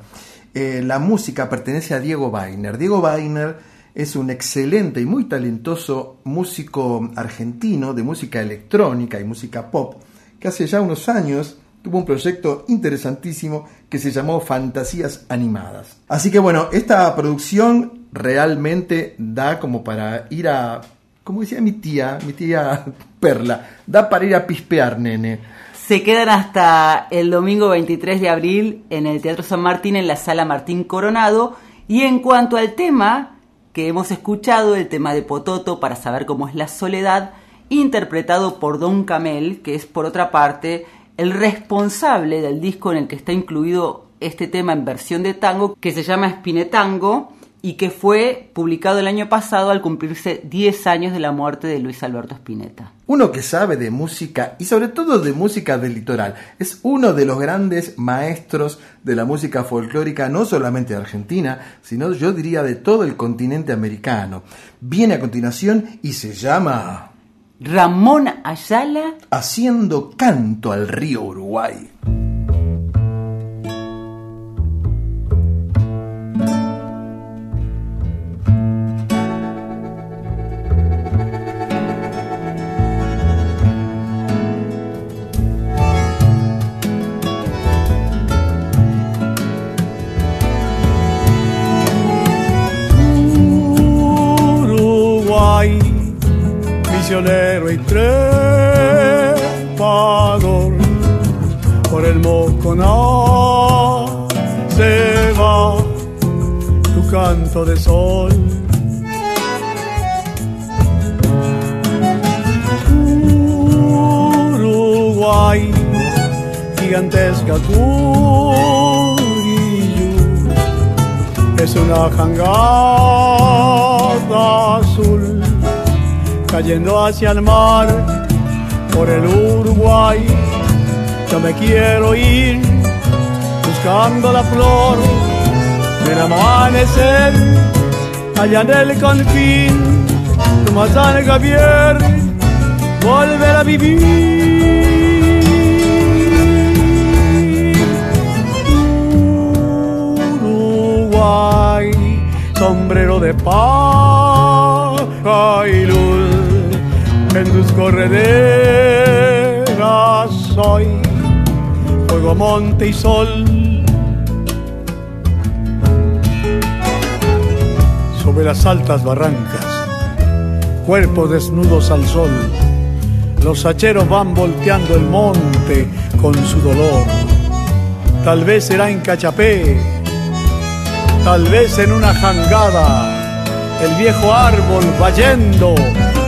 eh, la música pertenece a Diego Weiner. Diego Weiner es un excelente y muy talentoso músico argentino de música electrónica y música pop, que hace ya unos años tuvo un proyecto interesantísimo que se llamó Fantasías Animadas. Así que bueno, esta producción realmente da como para ir a, como decía mi tía, mi tía Perla, da para ir a pispear, nene. Se quedan hasta el domingo 23 de abril en el Teatro San Martín, en la sala Martín Coronado. Y en cuanto al tema que hemos escuchado, el tema de Pototo, para saber cómo es la soledad, interpretado por Don Camel, que es por otra parte el responsable del disco en el que está incluido este tema en versión de tango, que se llama Spinetango y que fue publicado el año pasado al cumplirse 10 años de la muerte de Luis Alberto Spinetta. Uno que sabe de música y sobre todo de música del litoral, es uno de los grandes maestros de la música folclórica, no solamente de Argentina, sino yo diría de todo el continente americano. Viene a continuación y se llama... Ramón Ayala haciendo canto al río Uruguay. Y trepador por el Moconá se va tu canto de sol. Uruguay, gigantesca Curillo, es una jangada azul cayendo hacia el mar por el Uruguay. Yo me quiero ir buscando la flor del amanecer allá en el confín. Tu mazán Javier volver a vivir. Sombrero de paja y tus correderas soy fuego, monte y sol. Sobre las altas barrancas, cuerpos desnudos al sol, los hacheros van volteando el monte con su dolor. Tal vez será en Cachapé, tal vez en una jangada, el viejo árbol va yendo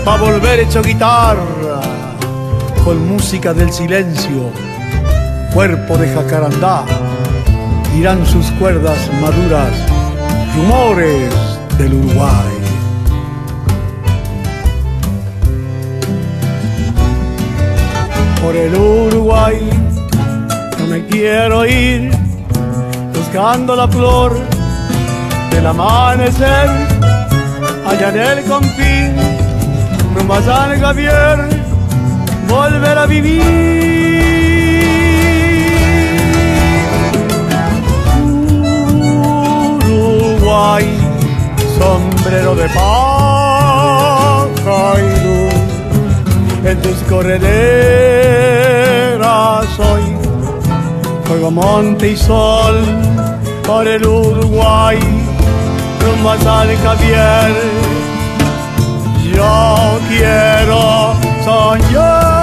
va volver hecho guitarra, con música del silencio, cuerpo de jacarandá, irán sus cuerdas maduras, rumores del Uruguay. Por el Uruguay no me quiero ir, buscando la flor del amanecer allá en el confín más al Javier volver a vivir. Uruguay, sombrero de paja y luz, en tus correderas hoy, fuego, monte y sol, por el Uruguay, más al Javier. Yo quiero soñar.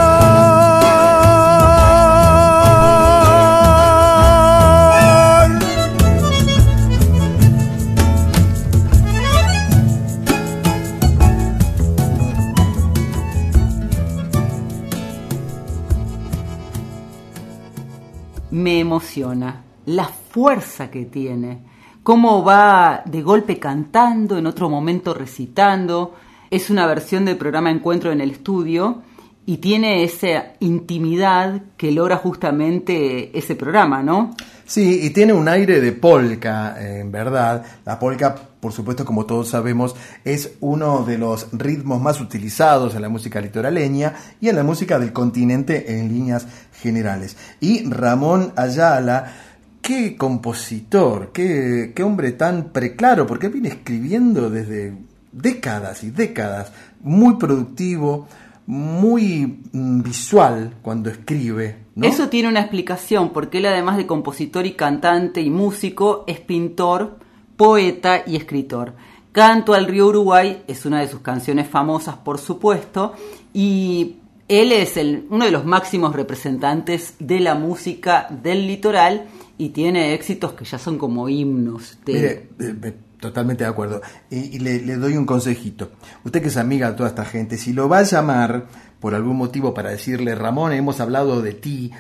me emociona la fuerza que tiene, cómo va de golpe cantando, en otro momento recitando. Es una versión del programa Encuentro en el estudio y tiene esa intimidad que logra justamente ese programa, ¿no? Sí, y tiene un aire de polka, en verdad. La polka, por supuesto, como todos sabemos, es uno de los ritmos más utilizados en la música litoraleña y en la música del continente en líneas generales. Y Ramón Ayala, qué compositor, qué, qué hombre tan preclaro, porque viene escribiendo desde décadas y décadas, muy productivo, muy mm, visual cuando escribe. ¿no? Eso tiene una explicación, porque él además de compositor y cantante y músico, es pintor, poeta y escritor. Canto al río Uruguay es una de sus canciones famosas, por supuesto, y él es el, uno de los máximos representantes de la música del litoral y tiene éxitos que ya son como himnos. De... Mire, eh, totalmente de acuerdo. Y, y le, le, doy un consejito. Usted que es amiga de toda esta gente, si lo va a llamar por algún motivo para decirle, Ramón, hemos hablado de ti,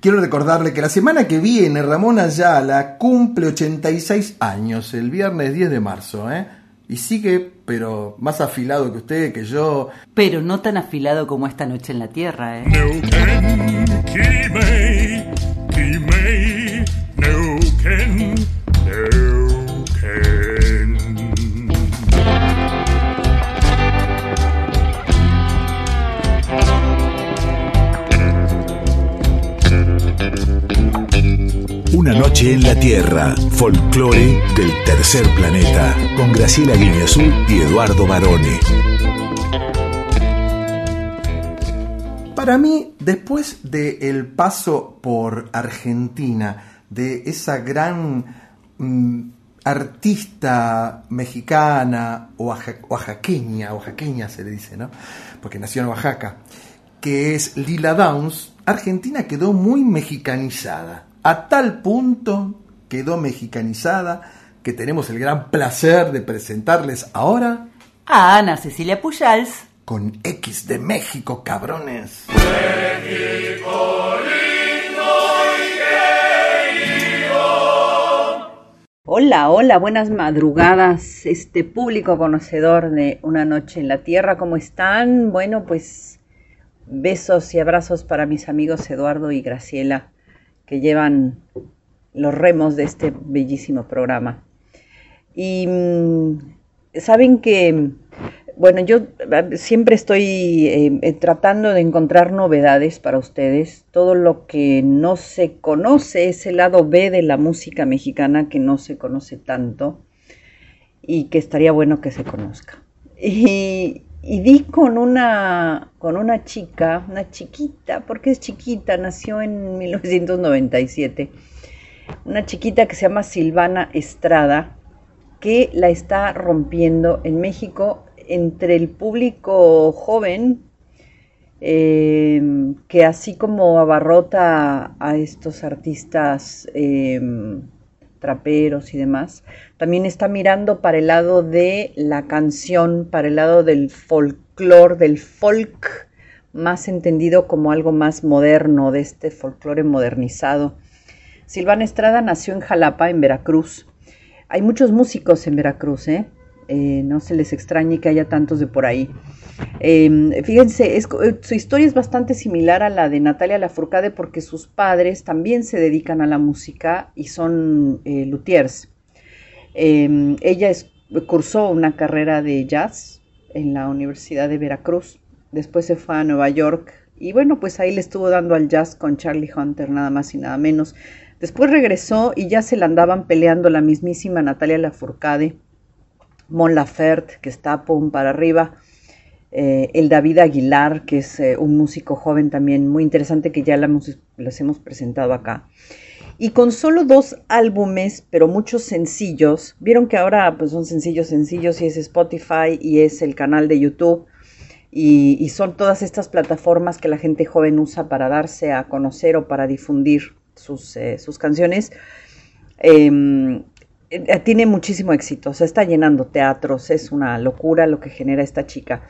quiero recordarle que la semana que viene Ramón Ayala cumple 86 años, el viernes 10 de marzo, ¿eh? Y sigue, pero más afilado que usted, que yo. Pero no tan afilado como esta noche en la Tierra, ¿eh? Noche en la Tierra, folclore del tercer planeta, con Graciela Guineazú y Eduardo Barone. Para mí, después del paso por Argentina, de esa gran mm, artista mexicana, oaxaqueña, oaxaqueña se le dice, ¿no? Porque nació en Oaxaca, que es Lila Downs, Argentina quedó muy mexicanizada a tal punto quedó mexicanizada que tenemos el gran placer de presentarles ahora a Ana Cecilia Pujals con X de México, cabrones. México lindo y querido. Hola, hola, buenas madrugadas, este público conocedor de Una Noche en la Tierra, ¿cómo están? Bueno, pues besos y abrazos para mis amigos Eduardo y Graciela que llevan los remos de este bellísimo programa. Y mm, saben que, bueno, yo siempre estoy eh, tratando de encontrar novedades para ustedes. Todo lo que no se conoce, ese lado B de la música mexicana que no se conoce tanto y que estaría bueno que se conozca. Y, y di con una, con una chica, una chiquita, porque es chiquita, nació en 1997, una chiquita que se llama Silvana Estrada, que la está rompiendo en México entre el público joven, eh, que así como abarrota a estos artistas eh, traperos y demás, también está mirando para el lado de la canción, para el lado del folclore, del folk, más entendido como algo más moderno, de este folclore modernizado. Silvana Estrada nació en Jalapa, en Veracruz. Hay muchos músicos en Veracruz, ¿eh? Eh, no se les extrañe que haya tantos de por ahí. Eh, fíjense, su historia es bastante similar a la de Natalia Lafourcade porque sus padres también se dedican a la música y son eh, luthiers. Em, ella cursó una carrera de jazz en la Universidad de Veracruz, después se fue a Nueva York y bueno, pues ahí le estuvo dando al jazz con Charlie Hunter, nada más y nada menos. Después regresó y ya se la andaban peleando la mismísima Natalia Lafourcade Mon Laferte, que está pum para arriba, eh, el David Aguilar, que es eh, un músico joven también muy interesante, que ya los hemos presentado acá. Y con solo dos álbumes, pero muchos sencillos, vieron que ahora pues son sencillos, sencillos y es Spotify y es el canal de YouTube y, son todas estas plataformas que la gente joven usa para darse a conocer o para difundir sus, eh, sus canciones. Em, tiene muchísimo éxito, se está llenando teatros, es una locura lo que genera esta chica,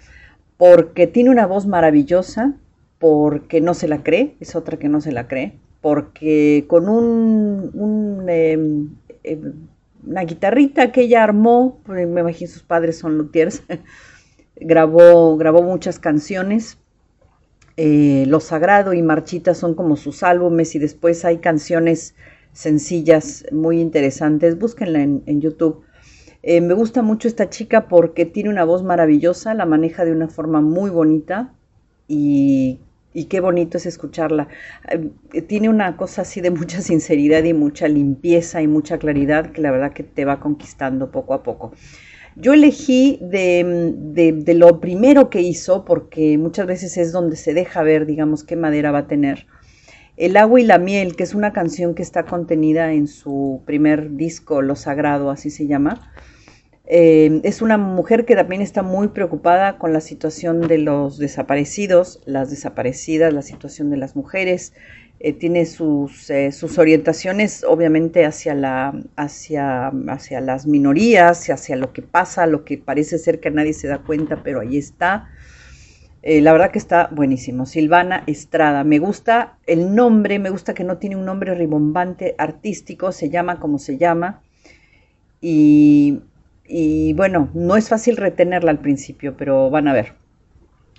porque tiene una voz maravillosa, porque no se la cree, es otra que no se la cree, porque con un, em, em, una guitarrita que ella armó, me imagino sus padres son luthiers, grabó, grabó muchas canciones. Eh, Lo Sagrado y Marchita son como sus álbumes y después hay canciones sencillas muy interesantes. Búsquenla en, en YouTube. Eh, me gusta mucho esta chica porque tiene una voz maravillosa, la maneja de una forma muy bonita y qué bonito es escucharla. Eh, tiene una cosa así de mucha sinceridad y mucha limpieza y mucha claridad que la verdad que te va conquistando poco a poco. Yo elegí de, de, lo primero que hizo, porque muchas veces es donde se deja ver, digamos, qué madera va a tener. El agua y la miel, que es una canción que está contenida en su primer disco, Lo Sagrado, así se llama. Eh, es una mujer que también está muy preocupada con la situación de los desaparecidos, las desaparecidas, la situación de las mujeres. Eh, tiene sus, eh, sus, orientaciones obviamente hacia, la, hacia, hacia las minorías, hacia lo que pasa, lo que parece ser que nadie se da cuenta, pero ahí está. La verdad que está buenísimo. Silvana Estrada. Me gusta el nombre, me gusta que no tiene un nombre ribombante artístico, se llama como se llama. Y y bueno, no es fácil retenerla al principio, pero van a ver.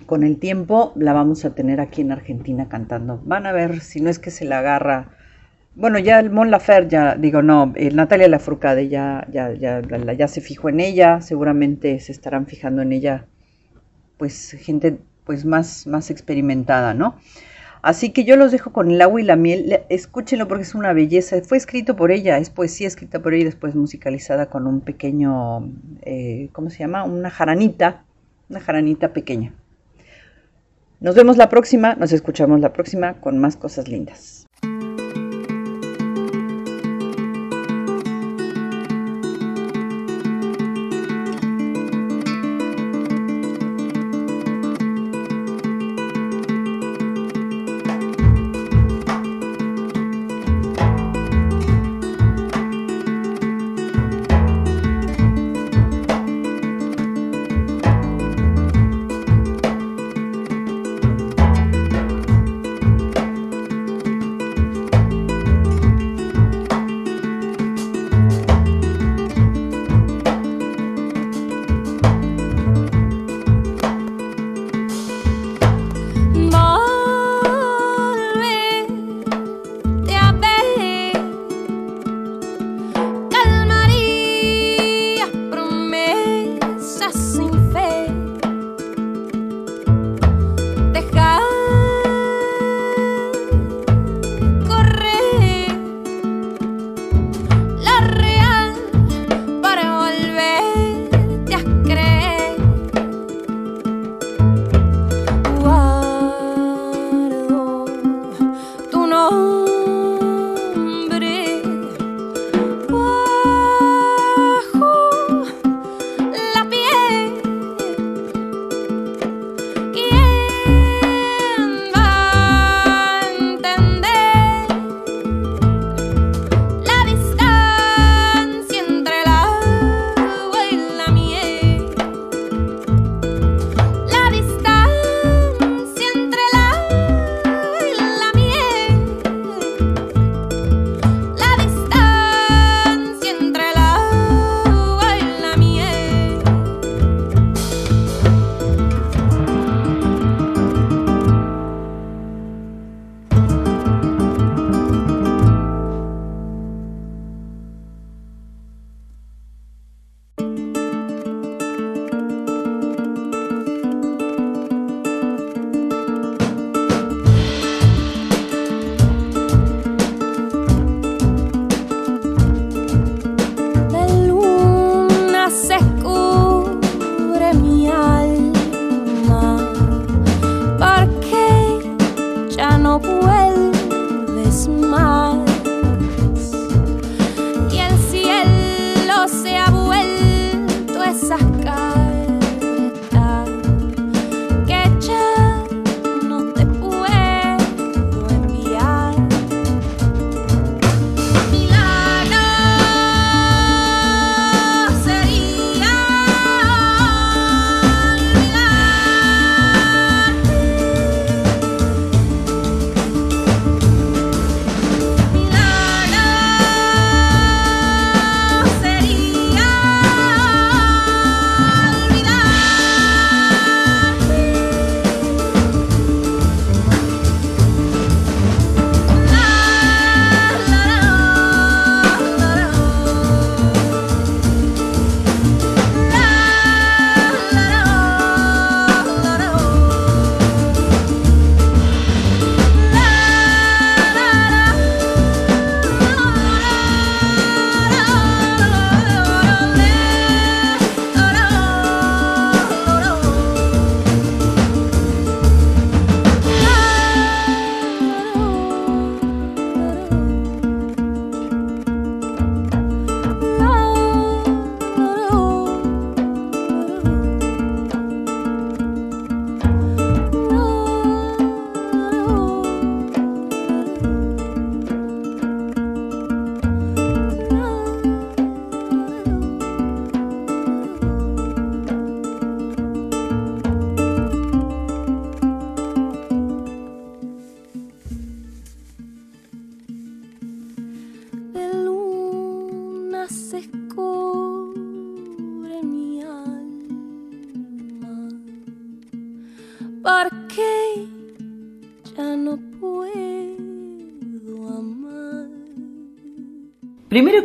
Con el tiempo la vamos a tener aquí en Argentina cantando. Van a ver si no es que se la agarra. Bueno, ya el Mon Lafer, ya digo, no, el Natalia Lafourcade ya, ya, ya, ya se fijó en ella, seguramente se estarán fijando en ella, pues gente pues más, más experimentada, ¿no? Así que yo los dejo con el agua y la miel. Escúchenlo porque es una belleza. Fue escrito por ella, es poesía escrita por ella y después musicalizada con un pequeño, eh, ¿cómo se llama? Una jaranita, una jaranita pequeña. Nos vemos la próxima, nos escuchamos la próxima con más cosas lindas.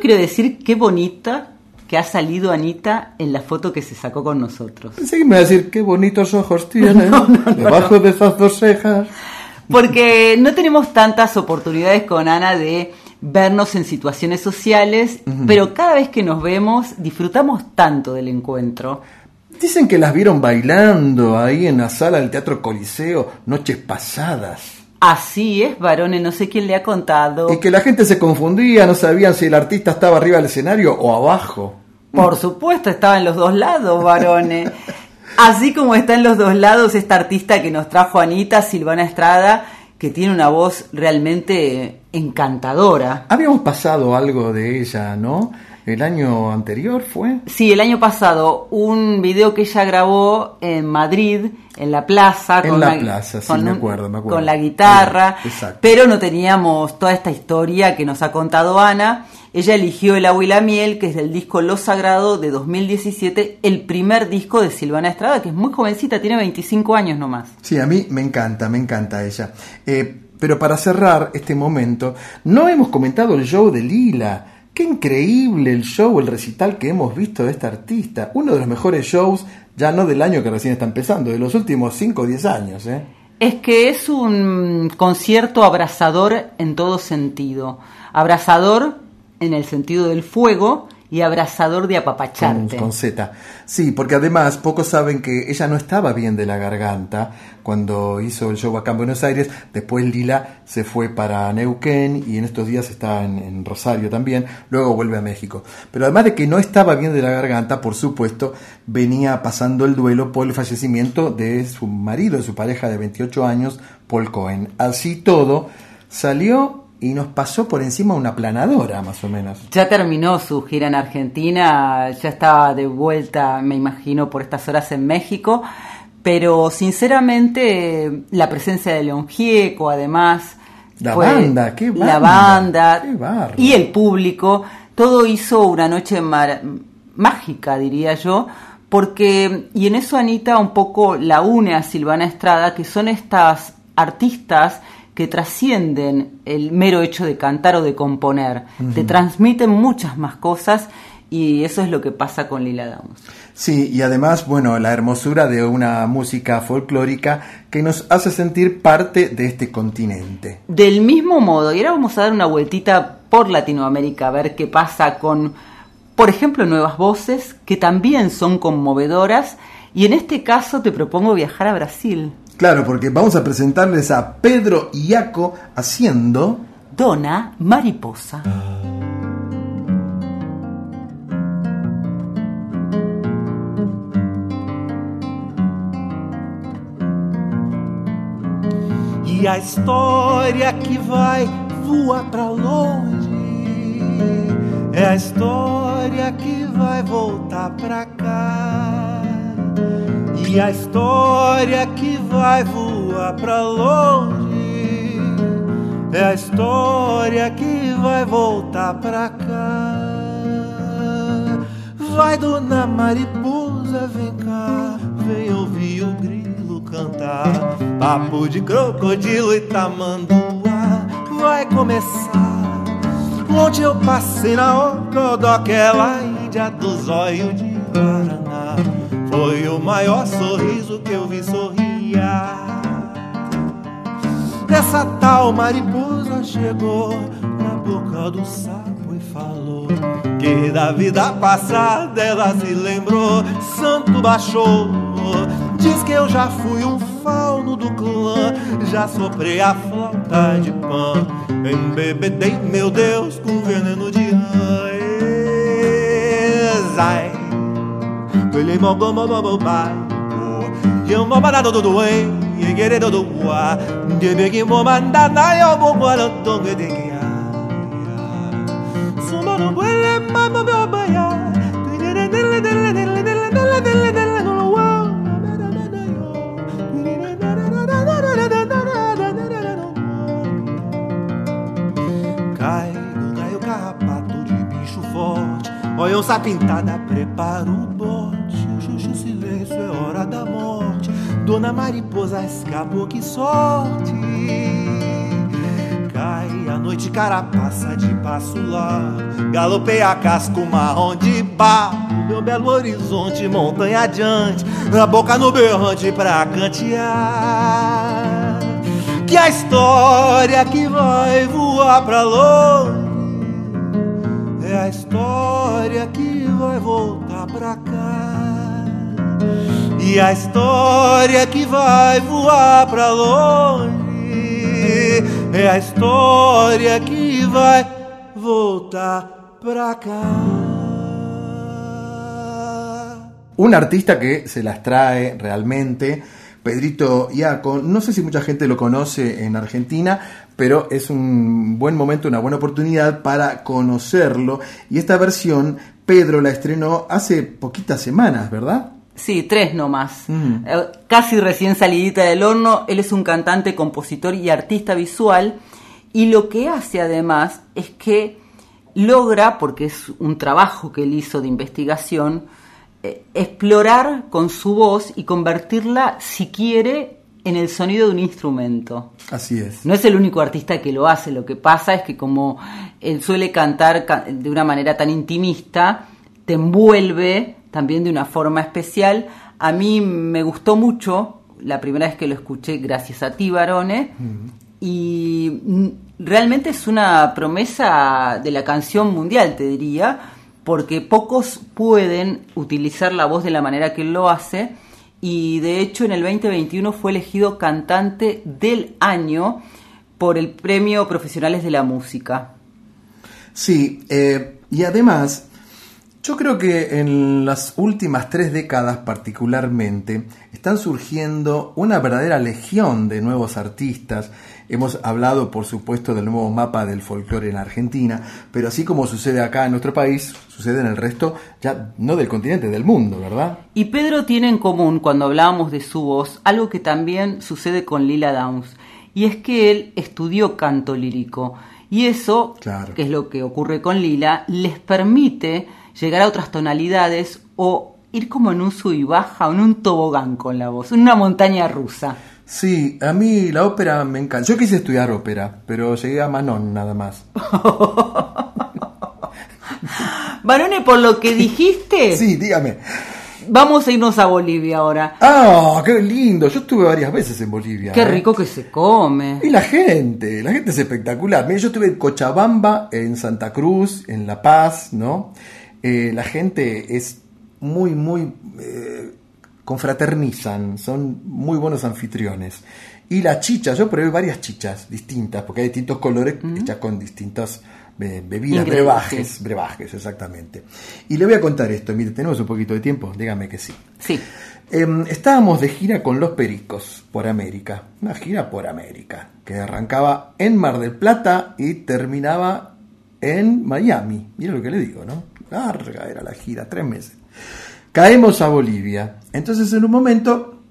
Quiero decir qué bonita que ha salido Anita en la foto que se sacó con nosotros. Pensé que me iba a decir qué bonitos ojos tiene debajo de esas dos cejas. Porque no tenemos tantas oportunidades con Ana de vernos en situaciones sociales, pero cada vez que nos vemos disfrutamos tanto del encuentro. Dicen que las vieron bailando ahí en la sala del Teatro Coliseo noches pasadas. Así es, varones, no sé quién le ha contado. Y que la gente se confundía, no sabían si el artista estaba arriba del escenario o abajo. Por supuesto, estaba en los dos lados, varones. Así como está en los dos lados esta artista que nos trajo Anita, Silvana Estrada, que tiene una voz realmente encantadora. Habíamos pasado algo de ella, ¿no? ¿El año anterior fue? Sí, el año pasado, un video que ella grabó en Madrid, en la plaza. En la, plaza, sí, me acuerdo, me acuerdo. Con la guitarra, pero no teníamos toda esta historia que nos ha contado Ana. Ella eligió El agua y la miel, que es del disco Lo Sagrado de 2017, el primer disco de Silvana Estrada, que es muy jovencita, tiene 25 años nomás. Sí, a mí me encanta, me encanta ella. Eh, pero para cerrar este momento, no hemos comentado el show de Lila. Qué increíble el show, el recital que hemos visto de esta artista. Uno de los mejores shows, ya no del año que recién está empezando, de los últimos 5 o 10 años. ¿eh? Es que es un concierto abrazador en todo sentido. Abrazador en el sentido del fuego y abrazador de apapacharte. Con, Z. Sí, porque además pocos saben que ella no estaba bien de la garganta cuando hizo el show acá en Buenos Aires. Después Lila se fue para Neuquén y en estos días está en, Rosario también. Luego vuelve a México. Pero además de que no estaba bien de la garganta, por supuesto, venía pasando el duelo por el fallecimiento de su marido, de su pareja de 28 años, Paul Cohen. Así todo, salió y nos pasó por encima una planadora, más o menos. Ya terminó su gira en Argentina, ya estaba de vuelta, me imagino, por estas horas en México, pero sinceramente la presencia de León Gieco, además... La banda, qué banda. La banda y el público, todo hizo una noche mágica, diría yo, porque, y en eso Anita un poco la une a Silvana Estrada, que son estas artistas que trascienden el mero hecho de cantar o de componer, te transmiten muchas más cosas y eso es lo que pasa con Lila Downs. Sí, y además, bueno, la hermosura de una música folclórica que nos hace sentir parte de este continente. Del mismo modo, y ahora vamos a dar una vueltita por Latinoamérica a ver qué pasa con, por ejemplo, nuevas voces que también son conmovedoras, y en este caso te propongo viajar a Brasil. Claro, porque vamos a presentarles a Pedro Iaco haciendo Dona Mariposa. E a história que vai voar pra longe é a história que vai voltar pra cá. E a história que vai voar pra longe é a história que vai voltar pra cá. Vai, dona mariposa, vem cá, vem ouvir o grilo cantar. Papo de crocodilo e tamanduá vai começar. Onde eu passei na Ocodó, aquela índia do zóio de Guaraná. Foi o maior sorriso que eu vi sorria. Essa tal mariposa chegou na boca do sapo e falou que da vida passada ela se lembrou. Santo baixou, diz que eu já fui um fauno do clã, já soprei a flauta de pão, embebedei meu Deus com veneno de rã ele mogo mogo mogo pai. Eu mo mandado do do do e querendo do do wa de be ki mo manda na yo bo o lo do ge de ya sumo no buele mama be obaya de de de de de de de de de de de Olha onça pintada, preparo Dona Mariposa escapou, que sorte. Cai a noite, carapaça de passo lá. Galopei a casco marrom de barro. Meu belo horizonte, montanha adiante. A boca no berrante pra cantear. Que a história que vai voar pra longe é a história que vai voltar pra cá. E a história que vai voar pra longe é a história que vai voltar pra cá. Un artista que se las trae realmente, Pedrito Iaco, no sé si mucha gente lo conoce en Argentina, pero es un buen momento, una buena oportunidad para conocerlo. Y esta versión, Pedro la estrenó hace poquitas semanas, ¿verdad? Sí, tres nomás. Eh, Casi recién salidita del horno. Él es un cantante, compositor y artista visual. Y lo que hace además es que logra, porque es un trabajo que él hizo de investigación, eh, explorar con su voz y convertirla, si quiere, en el sonido de un instrumento. Así es. No es el único artista que lo hace, lo que pasa es que como él suele cantar ca- de una manera tan intimista, te envuelve también de una forma especial. A mí me gustó mucho la primera vez que lo escuché, gracias a ti, Barone, y realmente es una promesa de la canción mundial, te diría, porque pocos pueden utilizar la voz de la manera que él lo hace y de hecho en el 2021 fue elegido cantante del año por el Premio Profesionales de la Música. Sí, eh, y además, yo creo que en las últimas tres décadas particularmente están surgiendo una verdadera legión de nuevos artistas. Hemos hablado, por supuesto, del nuevo mapa del folclore en Argentina, pero así como sucede acá en nuestro país, sucede en el resto, ya no del continente, del mundo, ¿verdad? Y Pedro tiene en común, cuando hablábamos de su voz, algo que también sucede con Lila Downs, y es que él estudió canto lírico. Y eso, Claro. que es lo que ocurre con Lila, les permite llegar a otras tonalidades o ir como en un sub y baja o en un tobogán con la voz, en una montaña rusa. Sí, a mí la ópera me encanta. Yo quise estudiar ópera, pero llegué a Manon nada más. Barone, por lo que dijiste, Sí, dígame. vamos a irnos a Bolivia ahora. ¡Ah, qué lindo! Yo estuve varias veces en Bolivia. Qué ¿eh? rico que se come. Y la gente, la gente es espectacular. Mira, yo estuve en Cochabamba, en Santa Cruz, en La Paz, ¿no? Eh, la gente es muy, muy... eh, confraternizan, son muy buenos anfitriones. Y la chicha, yo probé varias chichas distintas, porque hay distintos colores hechas con distintas eh, bebidas, brebajes, brebajes, exactamente. Y le voy a contar esto, mire, tenemos un poquito de tiempo, dígame que sí. Sí. Em, estábamos de gira con los Pericos por América, una gira por América, que arrancaba en Mar del Plata y terminaba en Miami. Mira lo que le digo, ¿no? Larga era la gira, tres meses. Caemos a Bolivia. Entonces en un momento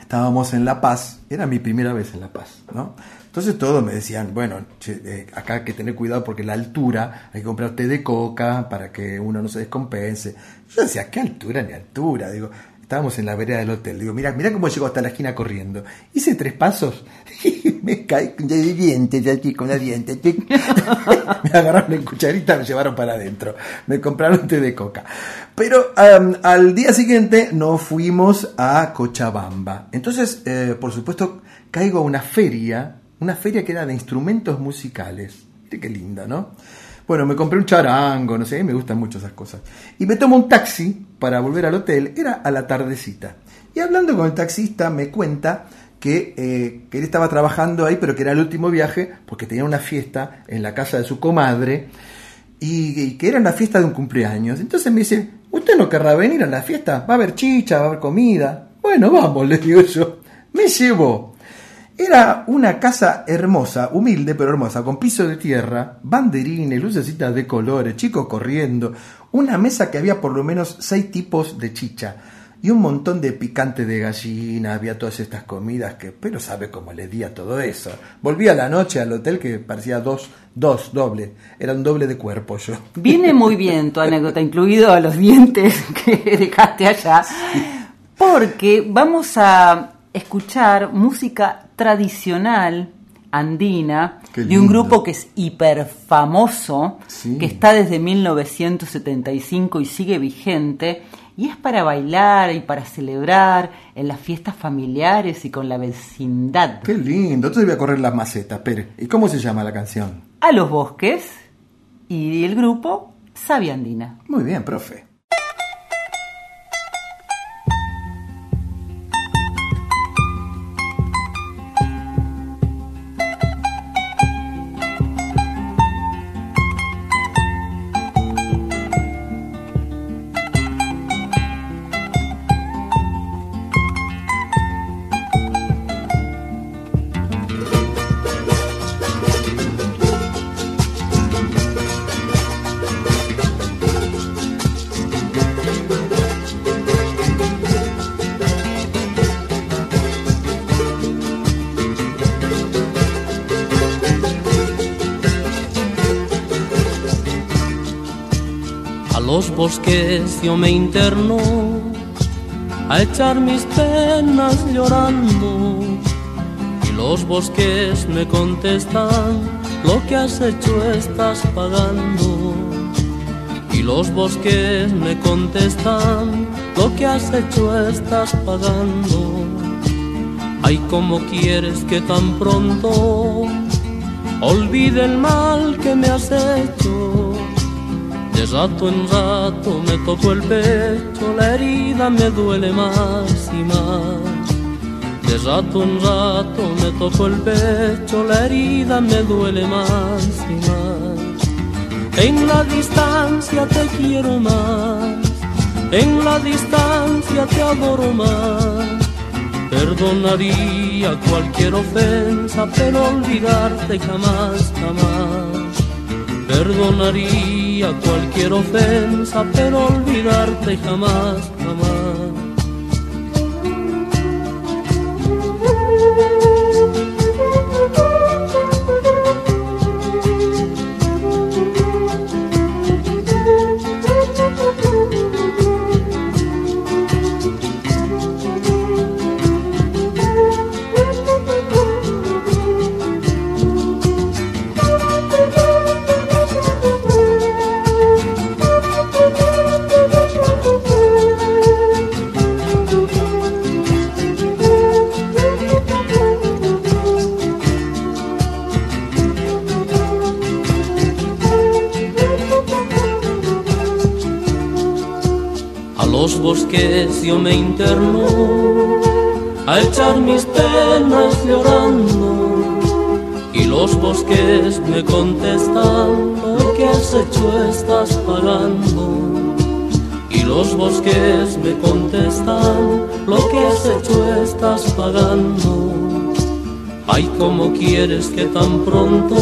estábamos en La Paz, era mi primera vez en La Paz, ¿no? Entonces todos me decían, bueno, eh, acá hay que tener cuidado porque la altura, hay que comprar té de coca para que uno no se descompense. Yo decía, ¿qué altura ni altura? Digo, estábamos en la vereda del hotel. Digo, mira, mira cómo llegó hasta la esquina corriendo. Hice tres pasos me caí de dientes aquí con la diente. me agarraron en cucharita, me llevaron para adentro. Me compraron té de coca. Pero al día siguiente nos fuimos a Cochabamba. Entonces, eh, por supuesto, caigo a una feria, una feria que era de instrumentos musicales. Qué linda, ¿no? Bueno, me compré un charango, no sé, me gustan mucho esas cosas. Y me tomo un taxi para volver al hotel, era a la tardecita. Y hablando con el taxista me cuenta que, eh, que él estaba trabajando ahí, pero que era el último viaje, porque tenía una fiesta en la casa de su comadre, y, y que era una fiesta de un cumpleaños. Entonces me dice, ¿usted no querrá venir a la fiesta? Va a haber chicha, va a haber comida. Bueno, vamos, le digo yo. Me llevó. Era una casa hermosa, humilde pero hermosa, con piso de tierra, banderines, lucecitas de colores, chicos corriendo, una mesa que había por lo menos seis tipos de chicha y un montón de picante de gallina, había todas estas comidas que, pero sabe cómo le di a todo eso. Volví a la noche al hotel que parecía dos, dos, doble, era un doble de cuerpo yo. Viene muy bien tu anécdota, incluido a los dientes que dejaste allá, porque vamos a escuchar música tradicional andina de un grupo que es hiper famoso, Sí. que está desde 1975 y sigue vigente, y es para bailar y para celebrar en las fiestas familiares y con la vecindad. Qué lindo. Entonces voy a correr las macetas. Espere. ¿Y cómo se llama la canción? A los bosques y el grupo Sabia Andina. Muy bien, profe. Yo me interno a echar mis penas llorando. Y los bosques me contestan lo que has hecho estás pagando. Y los bosques me contestan lo que has hecho estás pagando. Ay como quieres que tan pronto olvide el mal que me has hecho de rato en rato me toco el pecho, la herida me duele más y más. De rato en rato me toco el pecho, la herida me duele más y más. En la distancia te quiero más, en la distancia te adoro más. Perdonaría cualquier ofensa, pero olvidarte jamás, jamás. Perdonaría cualquier ofensa, pero olvidarte jamás, jamás. Quieres que tan pronto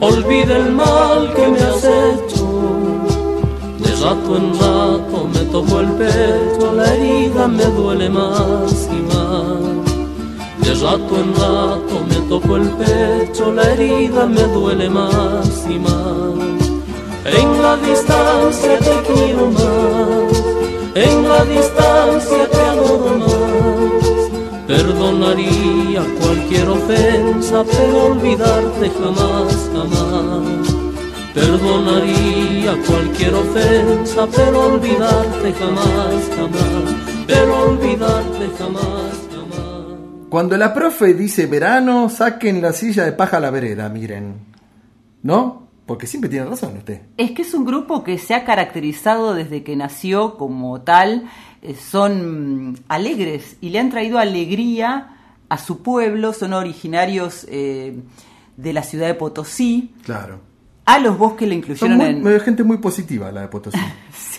olvide el mal que me has hecho de rato en rato me toco el pecho, la herida me duele más y más. De rato en rato me toco el pecho, la herida me duele más y más. En la distancia te quiero más, en la distancia cualquier ofensa, pero olvidarte jamás, jamás. Perdonaría cualquier ofensa, pero olvidarte jamás, jamás. Pero olvidarte jamás, jamás. Cuando la profe dice verano, saquen la silla de paja a la vereda, miren. ¿No? Porque siempre tiene razón usted. Es que es un grupo que se ha caracterizado desde que nació como tal. eh, son mm, alegres y le han traído alegría a su pueblo. Son originarios eh, de la ciudad de Potosí. Claro. A los bosques le incluyeron muy- en... eh, gente muy positiva la de Potosí.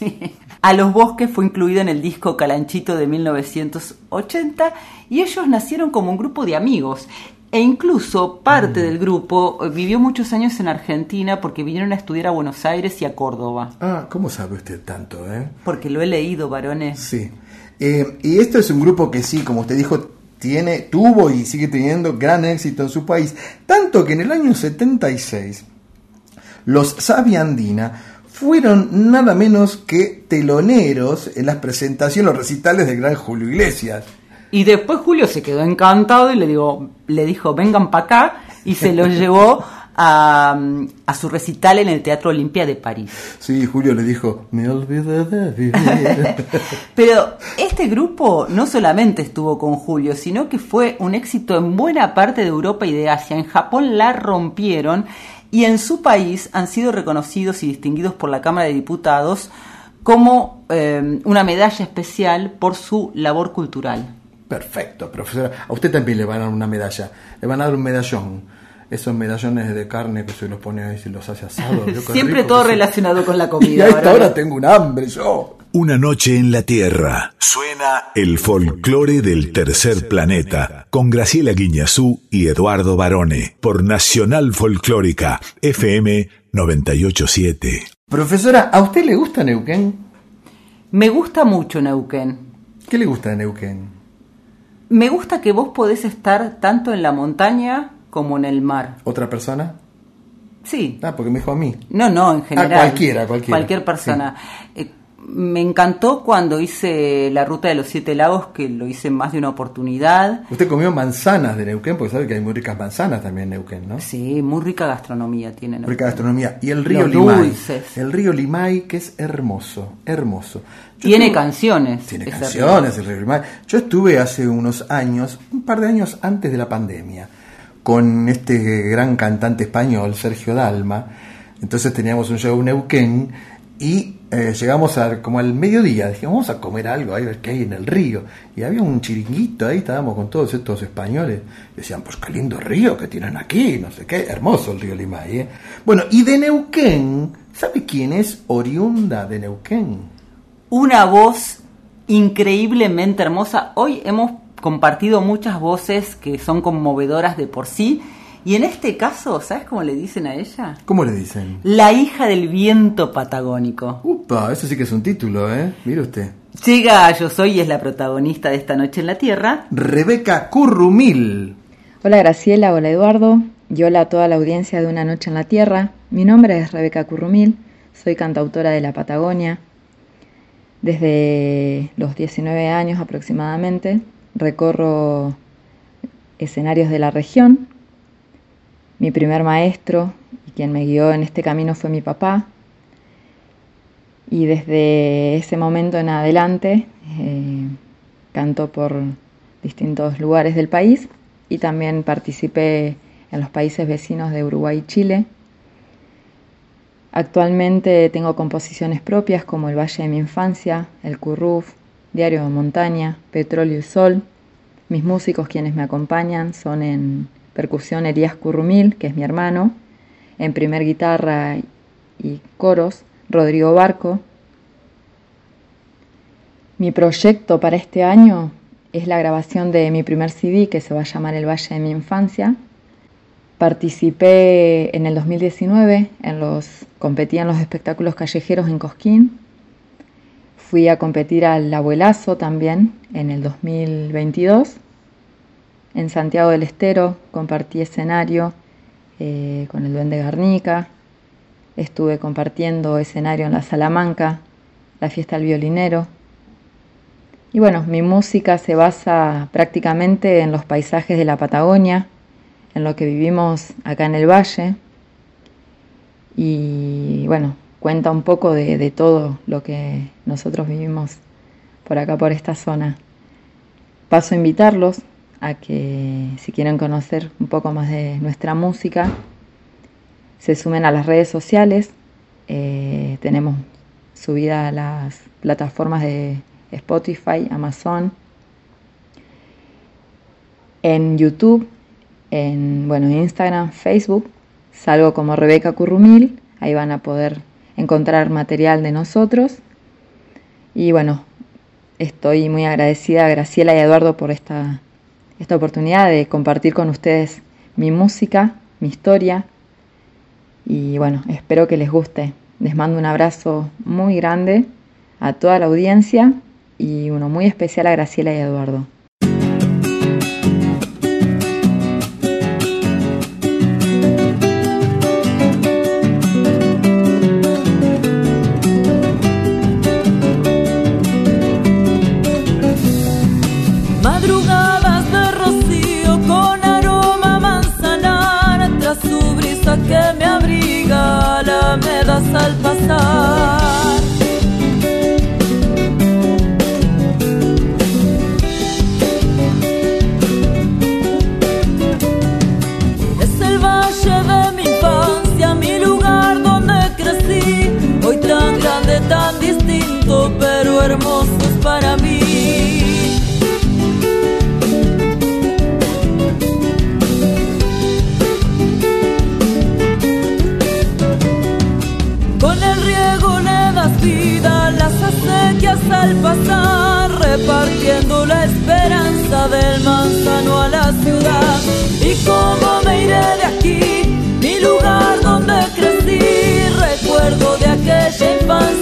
Sí. A los bosques fue incluido en el disco Calanchito de 1980 y ellos nacieron como un grupo de amigos. E incluso parte del grupo eh, vivió muchos años en Argentina porque vinieron a estudiar a Buenos Aires y a Córdoba. Ah, ¿cómo sabe usted tanto, eh? Porque lo he leído, varones. Sí. Eh, y esto es un grupo que sí, como usted dijo, tiene, tuvo y sigue teniendo gran éxito en su país. Tanto que en el año 76 los Sabia Andina fueron nada menos que teloneros en las presentaciones, los recitales del gran Julio Iglesias. Y después Julio se quedó encantado y le, digo, le dijo, vengan para acá, y se los llevó a, a, su recital en el Teatro Olimpia de París. Sí, Julio le dijo, me olvidé de vivir. Pero este grupo no solamente estuvo con Julio, sino que fue un éxito en buena parte de Europa y de Asia. En Japón la rompieron y en su país han sido reconocidos y distinguidos por la Cámara de Diputados como eh, una medalla especial por su labor cultural. Perfecto, profesora. A usted también le van a dar una medalla, le van a dar un medallón. Esos medallones de carne que se los pone ahí, se los hace asados. Siempre todo relacionado con la comida. Y a esta hora tengo un hambre yo. Una noche en la Tierra. Suena el folclore del tercer planeta con Graciela Guiñazú y Eduardo Barone por Nacional Folclórica FM 987. Profesora, ¿a usted le gusta Neuquén? Me gusta mucho Neuquén. ¿Qué le gusta de Neuquén? Me gusta que vos podés estar tanto en la montaña como en el mar. ¿Otra persona? Sí. Ah, porque me dijo a mí. No, no, en general. Ah, cualquiera, cualquiera. Cualquier persona. Sí. Eh, me encantó cuando hice la ruta de los siete lagos, que lo hice en más de una oportunidad. Usted comió manzanas de Neuquén, porque sabe que hay muy ricas manzanas también en Neuquén, ¿no? Sí, muy rica gastronomía tiene Neuquén. Rica gastronomía. Y el río los Limay. Dulces. El río Limay, que es hermoso, hermoso. Yo tiene estuve... canciones. Tiene canciones el río Limay. Yo estuve hace unos años, un par de años antes de la pandemia, con este gran cantante español, Sergio Dalma. Entonces teníamos un show Neuquén y eh, llegamos a, como al mediodía, dijimos, vamos a comer algo, a ver qué hay en el río. Y había un chiringuito ahí, estábamos con todos estos españoles. Decían, pues qué lindo río que tienen aquí, no sé qué, hermoso el río Limay. ¿eh? Bueno, y de Neuquén, ¿sabe quién es oriunda de Neuquén? Una voz increíblemente hermosa. Hoy hemos compartido muchas voces que son conmovedoras de por sí. Y en este caso, ¿sabes cómo le dicen a ella? ¿Cómo le dicen? La hija del viento patagónico. Upa, eso sí que es un título, ¿eh? Mire usted. Llega Yo Soy y es la protagonista de esta noche en la Tierra. Rebeca Currumil. Hola Graciela, hola Eduardo, y hola a toda la audiencia de Una Noche en la Tierra. Mi nombre es Rebeca Currumil, soy cantautora de la Patagonia. Desde los 19 años aproximadamente recorro escenarios de la región. Mi primer maestro y quien me guió en este camino fue mi papá. Y desde ese momento en adelante eh, canto por distintos lugares del país y también participé en los países vecinos de Uruguay y Chile. Actualmente tengo composiciones propias como El Valle de mi Infancia, El Curruf, Diario de Montaña, Petróleo y Sol. Mis músicos quienes me acompañan son en percusión Elías Currumil, que es mi hermano, en primer guitarra y coros Rodrigo Barco. Mi proyecto para este año es la grabación de mi primer CD que se va a llamar El Valle de mi Infancia. Participé en el 2019, en los, competí en los espectáculos callejeros en Cosquín. Fui a competir al Abuelazo también en el 2022. En Santiago del Estero compartí escenario eh, con el Duende Garnica. Estuve compartiendo escenario en la Salamanca, la fiesta del violinero. Y bueno, mi música se basa prácticamente en los paisajes de la Patagonia, en lo que vivimos acá en el valle. Y bueno, cuenta un poco de, todo lo que nosotros vivimos por acá, por esta zona. Paso a invitarlos a que si quieren conocer un poco más de nuestra música, se sumen a las redes sociales. Eh, tenemos subida a las plataformas de Spotify, Amazon, en YouTube, en bueno, Instagram, Facebook. Salgo como Rebeca Currumil, ahí van a poder encontrar material de nosotros. Y bueno, estoy muy agradecida a Graciela y Eduardo por esta, esta oportunidad de compartir con ustedes mi música, mi historia. Y bueno, espero que les guste. Les mando un abrazo muy grande a toda la audiencia y uno muy especial a Graciela y Eduardo. algo hermoso es para mí. Con el riego le das vida a las acequias al pasar, repartiendo la esperanza del manzano a la ciudad. ¿Y cómo me iré de aquí? Mi lugar donde crecí, recuerdo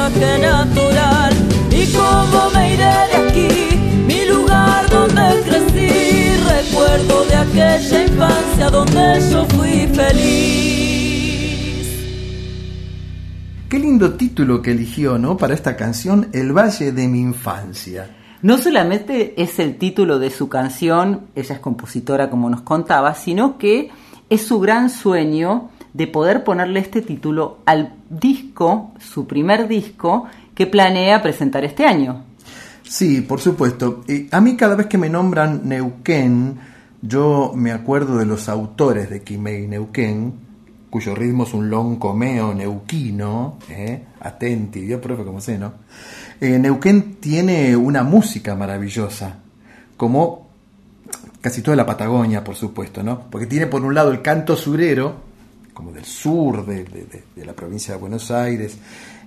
paisaje natural. Y cómo me iré de aquí, mi lugar donde crecí, recuerdo de aquella infancia donde yo fui feliz. Qué lindo título que eligió, ¿no? Para esta canción, El Valle de mi Infancia. No solamente es el título de su canción, ella es compositora como nos contaba, sino que es su gran sueño de poder ponerle este título al disco, su primer disco, que planea presentar este año. Sí, por supuesto. a mí cada vez que me nombran Neuquén, yo me acuerdo de los autores de Quimei Neuquén, cuyo ritmo es un loncomeo neuquino, ¿eh? atenti, Dios profe como sé, ¿no? Eh, Neuquén tiene una música maravillosa, como casi toda la Patagonia, por supuesto, ¿no? Porque tiene por un lado el canto surero, como del sur de, la provincia de Buenos Aires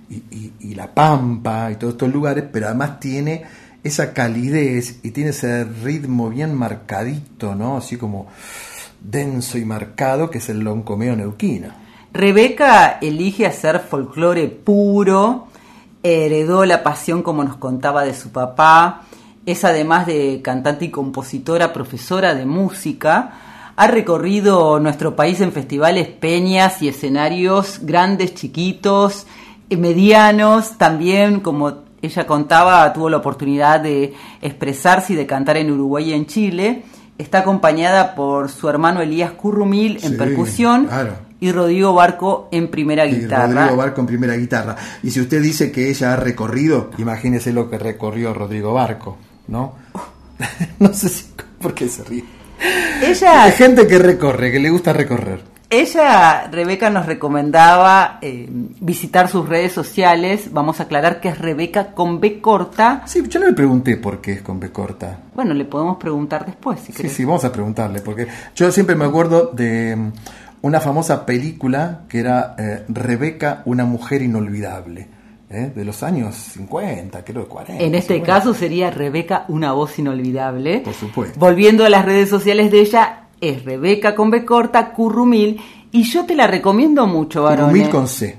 y, La Pampa y todos estos lugares, pero además tiene esa calidez y tiene ese ritmo bien marcadito, ¿no? Así como denso y marcado, que es el loncomeo neuquino. Rebeca elige hacer folclore puro, heredó la pasión como nos contaba de su papá, es además de cantante y compositora, profesora de música, ha recorrido nuestro país en festivales, peñas y escenarios grandes, chiquitos, eh, medianos, también como ella contaba, tuvo la oportunidad de expresarse y de cantar en Uruguay y en Chile. Está acompañada por su hermano Elías Currumil en percusión y Rodrigo Barco en primera guitarra. Rodrigo Barco en primera guitarra. Y si usted dice que ella ha recorrido, imagínese lo que recorrió Rodrigo Barco, ¿no? no sé si, por qué se ríe. Ella, Hay gente que recorre, que le gusta recorrer. Ella, Rebeca, nos recomendaba eh, visitar sus redes sociales. Vamos a aclarar que es Rebeca con B corta. Sí, yo no le pregunté por qué es con B corta. Bueno, le podemos preguntar después, si Sí, sí, vamos a preguntarle, porque yo siempre me acuerdo de mm, una famosa película que era eh, Rebeca, una mujer inolvidable. ¿Eh? de los años 50, creo, 40. En este caso sería Rebeca, una voz inolvidable. Por supuesto. Volviendo a las redes sociales de ella, es Rebeca con B corta, Currumil, y yo te la recomiendo mucho, Barone. Currumil con C.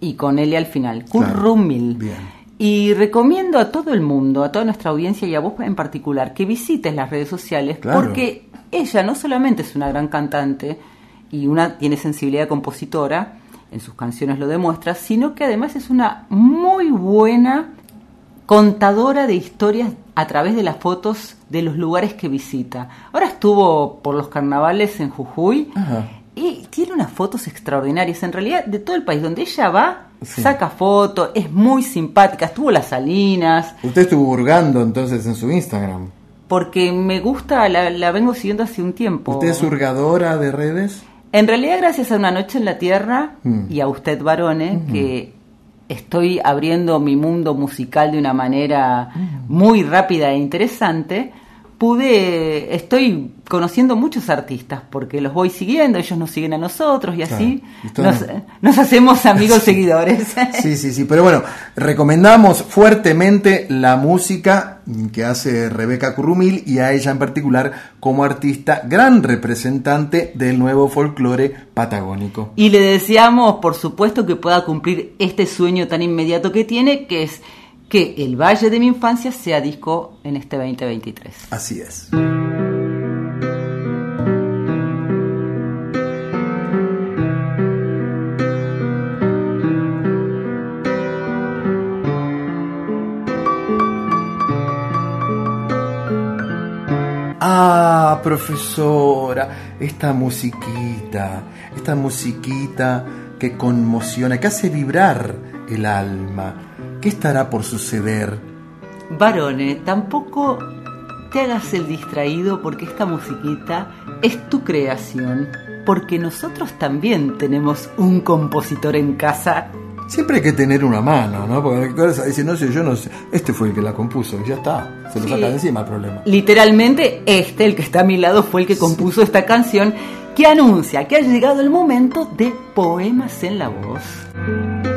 Y con L al final, Currumil. bien. Y recomiendo a todo el mundo, a toda nuestra audiencia y a vos en particular, que visites las redes sociales, porque ella no solamente es una gran cantante y una tiene sensibilidad compositora, en sus canciones lo demuestra, sino que además es una muy buena contadora de historias a través de las fotos de los lugares que visita. Ahora estuvo por los carnavales en Jujuy y tiene unas fotos extraordinarias. En realidad, de todo el país donde ella va, saca fotos, es muy simpática. Estuvo las Salinas. Usted estuvo hurgando entonces en su Instagram. Porque me gusta, la, la vengo siguiendo hace un tiempo. ¿Usted es hurgadora de redes? En realidad, gracias a Una Noche en la Tierra Mm. y a usted, Barone, que estoy abriendo mi mundo musical de una manera muy rápida e interesante, pude, estoy conociendo muchos artistas porque los voy siguiendo, ellos nos siguen a nosotros y así nos, nos, hacemos amigos seguidores. Sí, sí, sí, pero bueno, recomendamos fuertemente la música que hace Rebeca Currumil y a ella en particular como artista, gran representante del nuevo folclore patagónico. Y le deseamos, por supuesto, que pueda cumplir este sueño tan inmediato que tiene, que es que El Valle de mi Infancia sea disco en este 2023. Así es. Ah, profesora, esta musiquita, esta musiquita que conmociona, que hace vibrar el alma ¿Qué estará por suceder? Varone, tampoco te hagas el distraído porque esta musiquita es tu creación, porque nosotros también tenemos un compositor en casa. Siempre hay que tener una mano, ¿no? Porque dice, no sé, yo no sé, este fue el que la compuso, ya está, se lo saca de encima el problema. Literalmente, este, el que está a mi lado, fue el que compuso esta canción que anuncia que ha llegado el momento de Poemas en la Voz.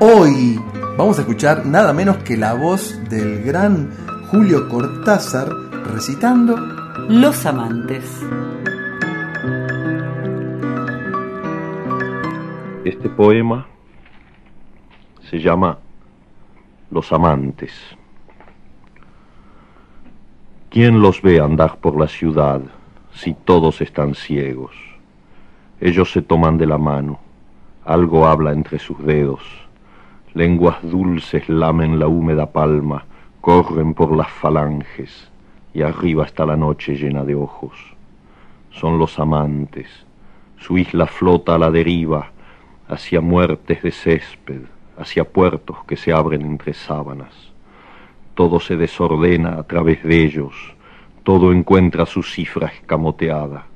Hoy vamos a escuchar nada menos que la voz del gran Julio Cortázar recitando Los amantes. Este poema se llama Los amantes. ¿Quién los ve andar por la ciudad si todos están ciegos? Ellos se toman de la mano, algo habla entre sus dedos lenguas dulces lamen la húmeda palma, corren por las falanges, y arriba está la noche llena de ojos. Son los amantes, su isla flota a la deriva, hacia muertes de césped, hacia puertos que se abren entre sábanas. Todo se desordena a través de ellos, todo encuentra su cifra escamoteada,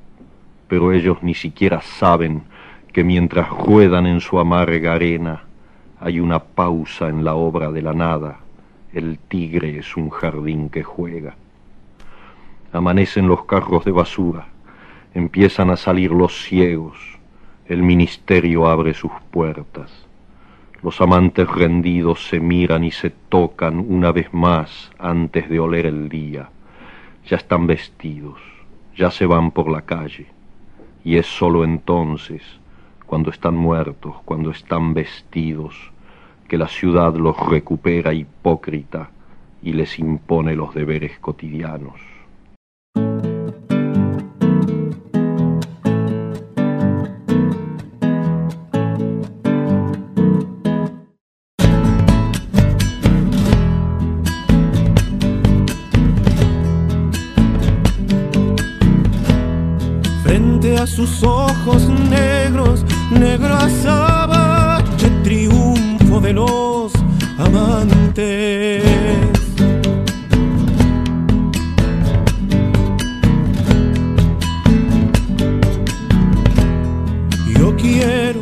pero ellos ni siquiera saben que mientras ruedan en su amarga arena, hay una pausa en la obra de la nada. El tigre es un jardín que juega. Amanecen los carros de basura. Empiezan a salir los ciegos. El ministerio abre sus puertas. Los amantes rendidos se miran y se tocan una vez más antes de oler el día. Ya están vestidos, ya se van por la calle. Y es sólo entonces cuando están muertos, cuando están vestidos, que la ciudad los recupera hipócrita y les impone los deberes cotidianos. A sus ojos negros, negro azabache, triunfo de los amantes. Yo quiero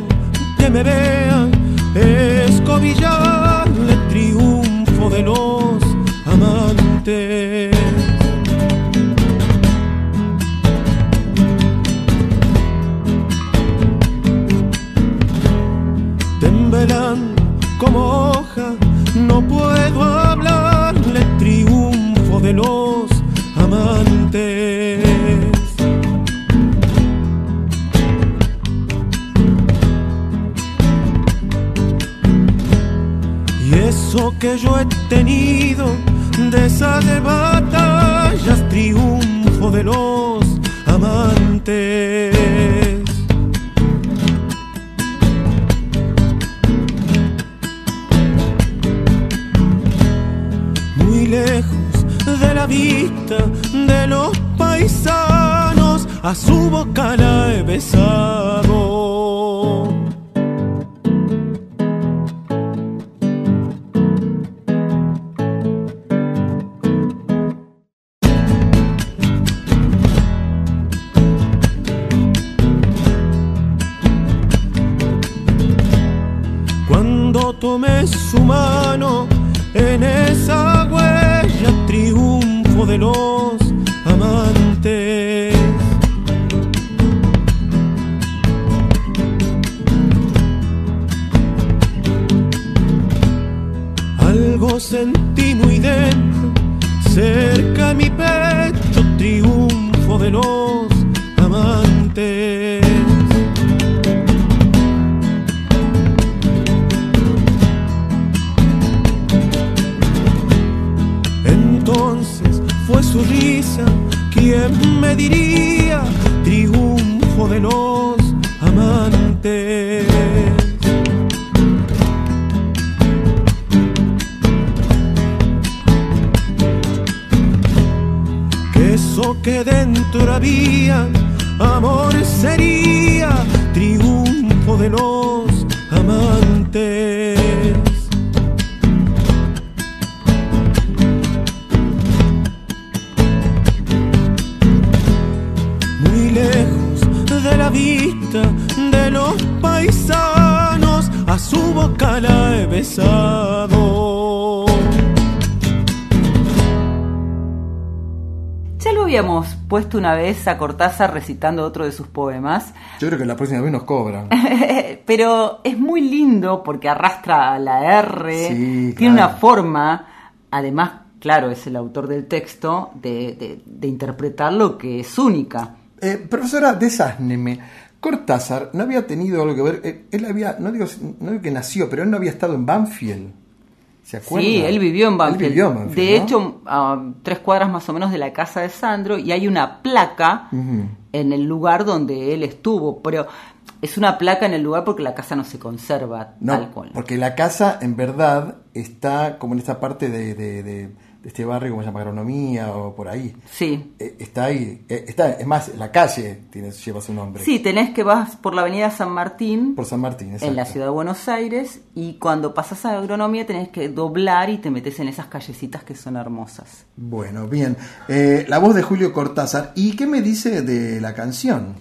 que me vean escobillarle triunfo de los amantes. Como hoja, no puedo hablarle triunfo de los amantes. Y eso que yo he tenido de esas batallas, triunfo de los amantes. Lejos de la vista de los paisanos, a su boca la he besado. Cuando tomé su mano en esa huella me diría triunfo de los amantes. Que eso que dentro había, amor sería triunfo de los amantes. Puesto una vez a Cortázar recitando otro de sus poemas, Yo creo que la próxima vez nos cobran. pero es muy lindo porque arrastra a la R, Sí, tiene claro. una forma, además, claro, es el autor del texto, de, de- de interpretarlo que es única. Eh, profesora, desásneme. Cortázar no había tenido algo que ver. eh, Él había, no digo, no digo que nació, pero él no había estado en Banfield. ¿Se acuerda? Sí, él vivió en Banfield. Él vivió en Banfield, de ¿no? hecho, a tres cuadras más o menos de la casa de Sandro y hay una placa en el lugar donde él estuvo, pero es una placa en el lugar porque la casa no se conserva No, tal cual. porque la casa en verdad está como en esta parte de- de- de este barrio, como se llama Agronomía o por ahí. Sí. Eh, está ahí. eh, está, es más, la calle tiene, lleva su nombre. Sí, tenés que vas por la avenida San Martín Por San Martín, exacto. en la ciudad de Buenos Aires y cuando pasas a agronomía tenés que doblar y te metes en esas callecitas que son hermosas. Bueno, bien. Eh, la voz de Julio Cortázar. ¿Y qué me dice de la canción?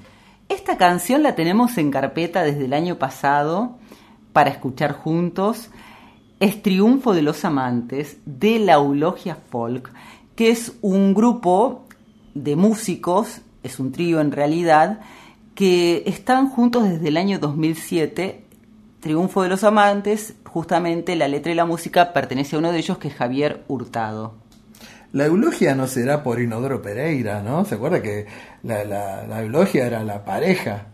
Esta canción la tenemos en carpeta desde el año pasado para escuchar juntos. Es Triunfo de los Amantes de la Eulogia Folk, que es un grupo de músicos, es un trío en realidad, que están juntos desde el año 2007. Triunfo de los Amantes, justamente la letra y la música pertenece a uno de ellos que es Javier Hurtado. La eulogia no será por Inodoro Pereira, ¿no? ¿Se acuerda que la, eulogia era la pareja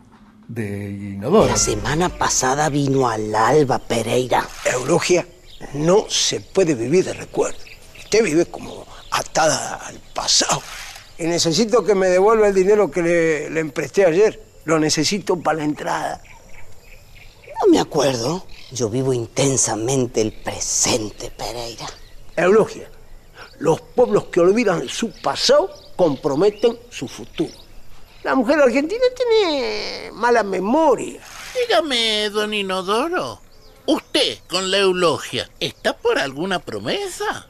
de Inodoro? La semana pasada vino al alba Pereira. Eulogia, no se puede vivir de recuerdo. Usted vive como atada al pasado. Y necesito que me devuelva el dinero que le, le empresté ayer. Lo necesito para la entrada. No me acuerdo. Yo vivo intensamente el presente, Pereira. Eulogia, los pueblos que olvidan su pasado comprometen su futuro. La mujer argentina tiene mala memoria. Dígame, don Inodoro, ¿usted con la eulogia está por alguna promesa?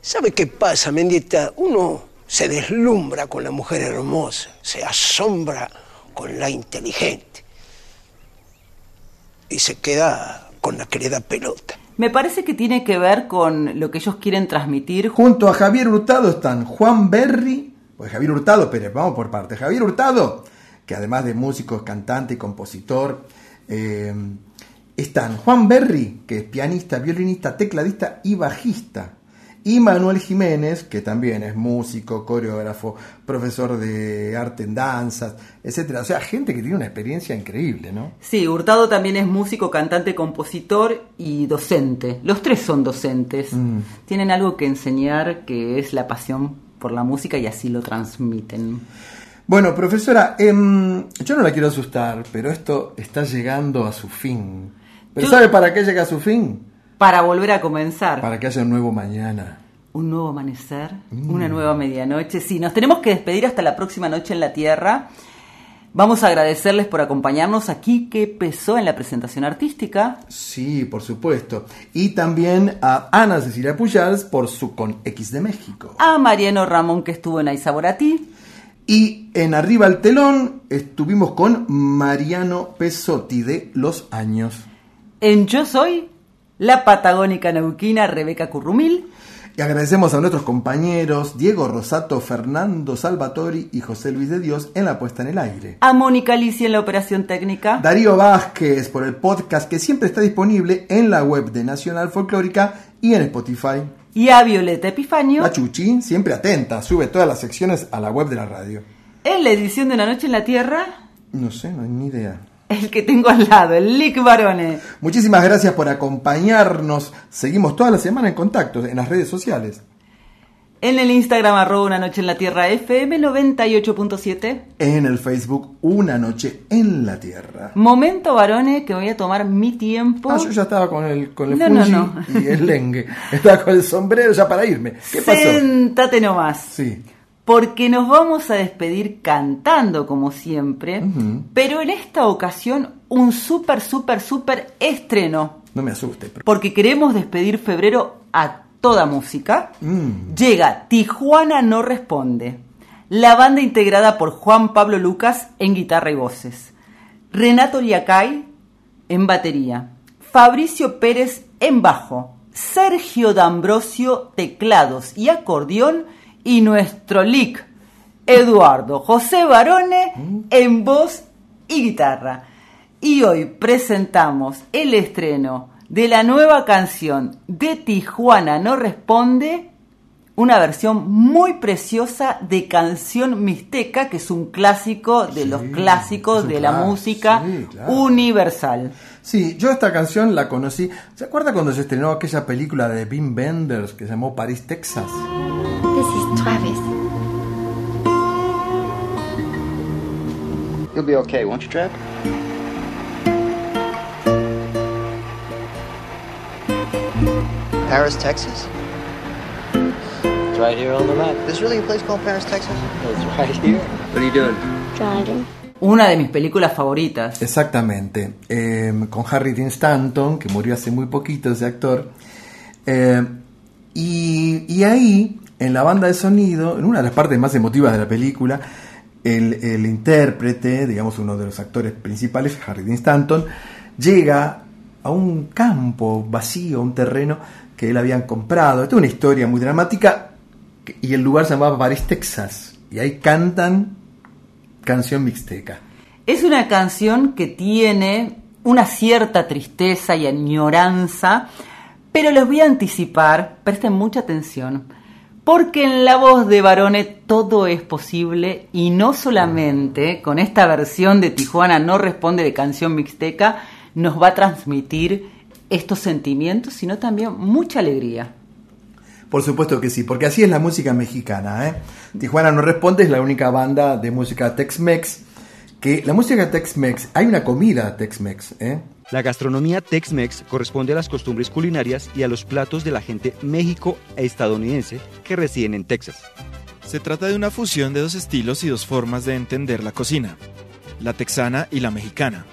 ¿Sabe qué pasa, Mendieta? Uno se deslumbra con la mujer hermosa, se asombra con la inteligente y se queda con la querida pelota. Me parece que tiene que ver con lo que ellos quieren transmitir Junto a Javier Hurtado están Juan Berry, pues Javier Hurtado, pero vamos por parte. Javier Hurtado, que además de músico, es cantante y compositor, eh, están Juan Berry, que es pianista, violinista, tecladista y bajista. Y Manuel Jiménez, que también es músico, coreógrafo, profesor de arte en danzas, etcétera. O sea, gente que tiene una experiencia increíble, ¿no? Sí, Hurtado también es músico, cantante, compositor y docente. Los tres son docentes. Mm. Tienen algo que enseñar que es la pasión por la música y así lo transmiten. Bueno, profesora, em, yo no la quiero asustar, pero esto está llegando a su fin. ¿Pero Yo- sabe para qué llega a su fin? Para volver a comenzar. Para que haya un nuevo mañana. Un nuevo amanecer, Mm. una nueva medianoche. Sí, nos tenemos que despedir hasta la próxima noche en la Tierra. Vamos a agradecerles por acompañarnos aquí que pesó en la presentación artística. Sí, por supuesto. Y también a Ana Cecilia Pujals por su con X de México. A Mariano Ramón que estuvo en Aizaboratí. Y en Arriba al Telón estuvimos con Mariano Pesotti de Los Años. En Yo Soy, la patagónica neuquina Rebeca Currumil. Y agradecemos a nuestros compañeros Diego Rosato, Fernando Salvatori y José Luis de Dios en la puesta en el aire. A Mónica Alicia en la operación técnica. Darío Vázquez por el podcast que siempre está disponible en la web de Nacional Folclórica y en Spotify. Y a Violeta Epifanio. La Chuchi, siempre atenta, sube todas las secciones a la web de la radio. En la edición de Una Noche en la Tierra. No sé, no hay ni idea. El que tengo al lado, el Lick Barone. Muchísimas gracias por acompañarnos. Seguimos toda la semana en contacto en las redes sociales. En el Instagram arroba una noche en la tierra FM 98.7. En el Facebook Una Noche en la Tierra. Momento, varone, que voy a tomar mi tiempo. Ah, yo ya estaba con el, con el No, Fuji no, no. y el lengue. Estaba con el sombrero ya para irme. ¿Qué pasó? Séntate nomás. Sí. Porque nos vamos a despedir cantando como siempre, pero en esta ocasión un súper, súper, súper estreno. No me asuste. pero- Porque queremos despedir febrero a toda música. Mm. Llega Tijuana no responde. La banda integrada por Juan Pablo Lucas en guitarra y voces. Renato Liacay en batería. Fabricio Pérez en bajo. Sergio D'Ambrosio teclados y acordeón. Y nuestro lick, Eduardo José Barone en voz y guitarra. Y hoy presentamos el estreno de la nueva canción de Tijuana no responde, una versión muy preciosa de Canción Mixteca, que es un clásico de los clásicos de la música sí, claro. universal. Sí, yo esta canción la conocí. ¿Se acuerda cuando se estrenó aquella película de Wim Wenders que se llamó París, Texas? You'll be okay, won't you, Trev? Paris, Texas? It's right here on the map. There's really a place called Paris, Texas? It's right here. What are you doing? Driving. Una de mis películas favoritas. Exactamente. Eh, con Harry Dean Stanton, que murió hace muy poquito ese actor. Eh, y, y ahí, en la banda de sonido, en una de las partes más emotivas de la película, el, intérprete, digamos uno de los actores principales, Harry Dean Stanton, llega a un campo vacío, un terreno que él habían comprado. Esta es una historia muy dramática y el lugar se llamaba París, Texas. Y ahí cantan canción mixteca. Es una canción que tiene una cierta tristeza y añoranza, pero les voy a anticipar, presten mucha atención, porque en la voz de Barone todo es posible y no solamente con esta versión de Tijuana no responde de canción mixteca, nos va a transmitir estos sentimientos, sino también mucha alegría. Por supuesto que sí, porque así es la música mexicana. ¿eh? Tijuana no responde, es la única banda de música Tex-Mex. Que la música Tex-Mex, hay una comida Tex-Mex. ¿eh? La gastronomía Tex-Mex corresponde a las costumbres culinarias y a los platos de la gente México e estadounidense que residen en Texas. Se trata de una fusión de dos estilos y dos formas de entender la cocina, la texana y la mexicana,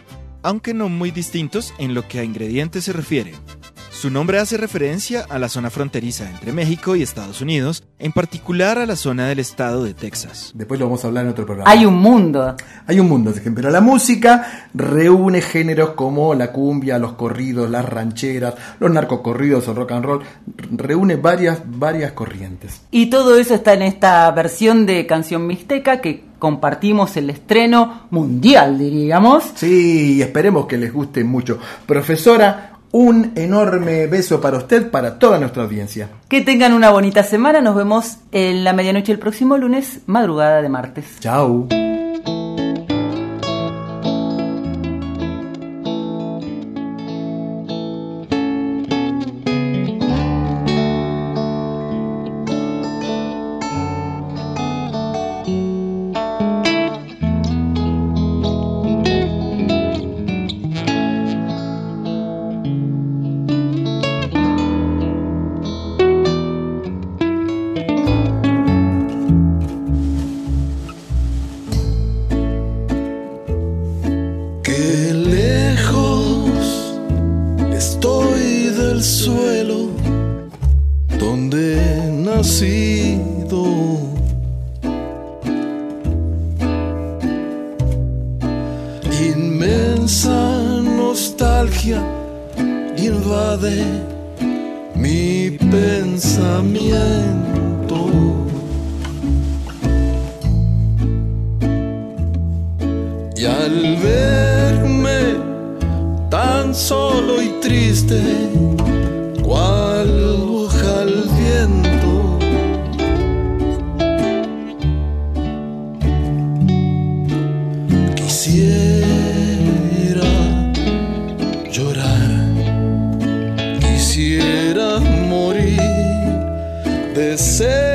aunque no muy distintos en lo que a ingredientes se refiere. Su nombre hace referencia a la zona fronteriza entre México y Estados Unidos, en particular a la zona del estado de Texas. Después lo vamos a hablar en otro programa. Hay un mundo. Hay un mundo, pero la música reúne géneros como la cumbia, los corridos, las rancheras, los narcocorridos o rock and roll. Reúne varias, varias corrientes. Y todo eso está en esta versión de Canción Mixteca que compartimos el estreno mundial, diríamos. Sí, esperemos que les guste mucho. Profesora, un enorme beso para usted, para toda nuestra audiencia. Que tengan una bonita semana. Nos vemos en la medianoche el próximo lunes, madrugada de martes. Chao. quisiera morir de sed.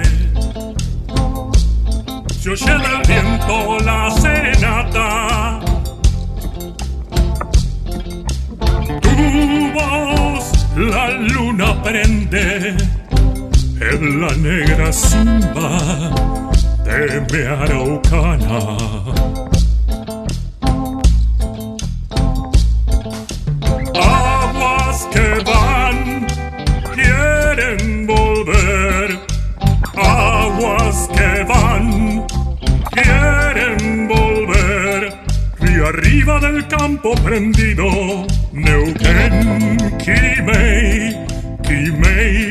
Se oye del viento la cenata. Tu voz la luna prende en la negra zumba de mi araucana. Del campo prendido, Neuquén, Kimei, Kimei,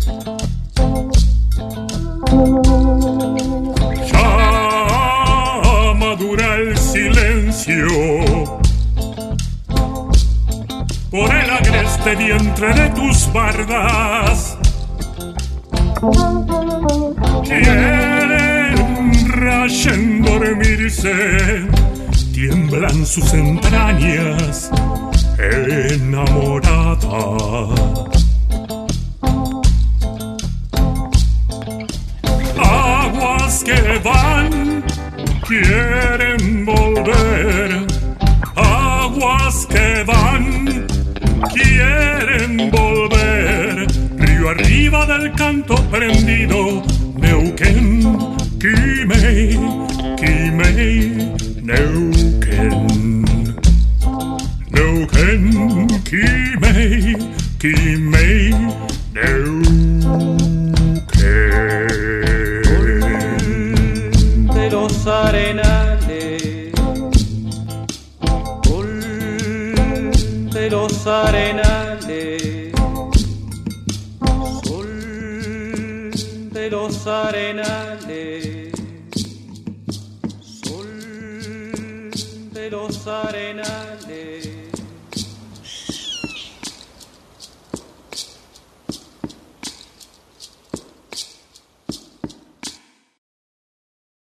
Por el agreste vientre de tus bardas. Quieren rayen dormirse, tiemblan sus entrañas enamorada. Aguas que van, quieren del canto prendido, Neuquén,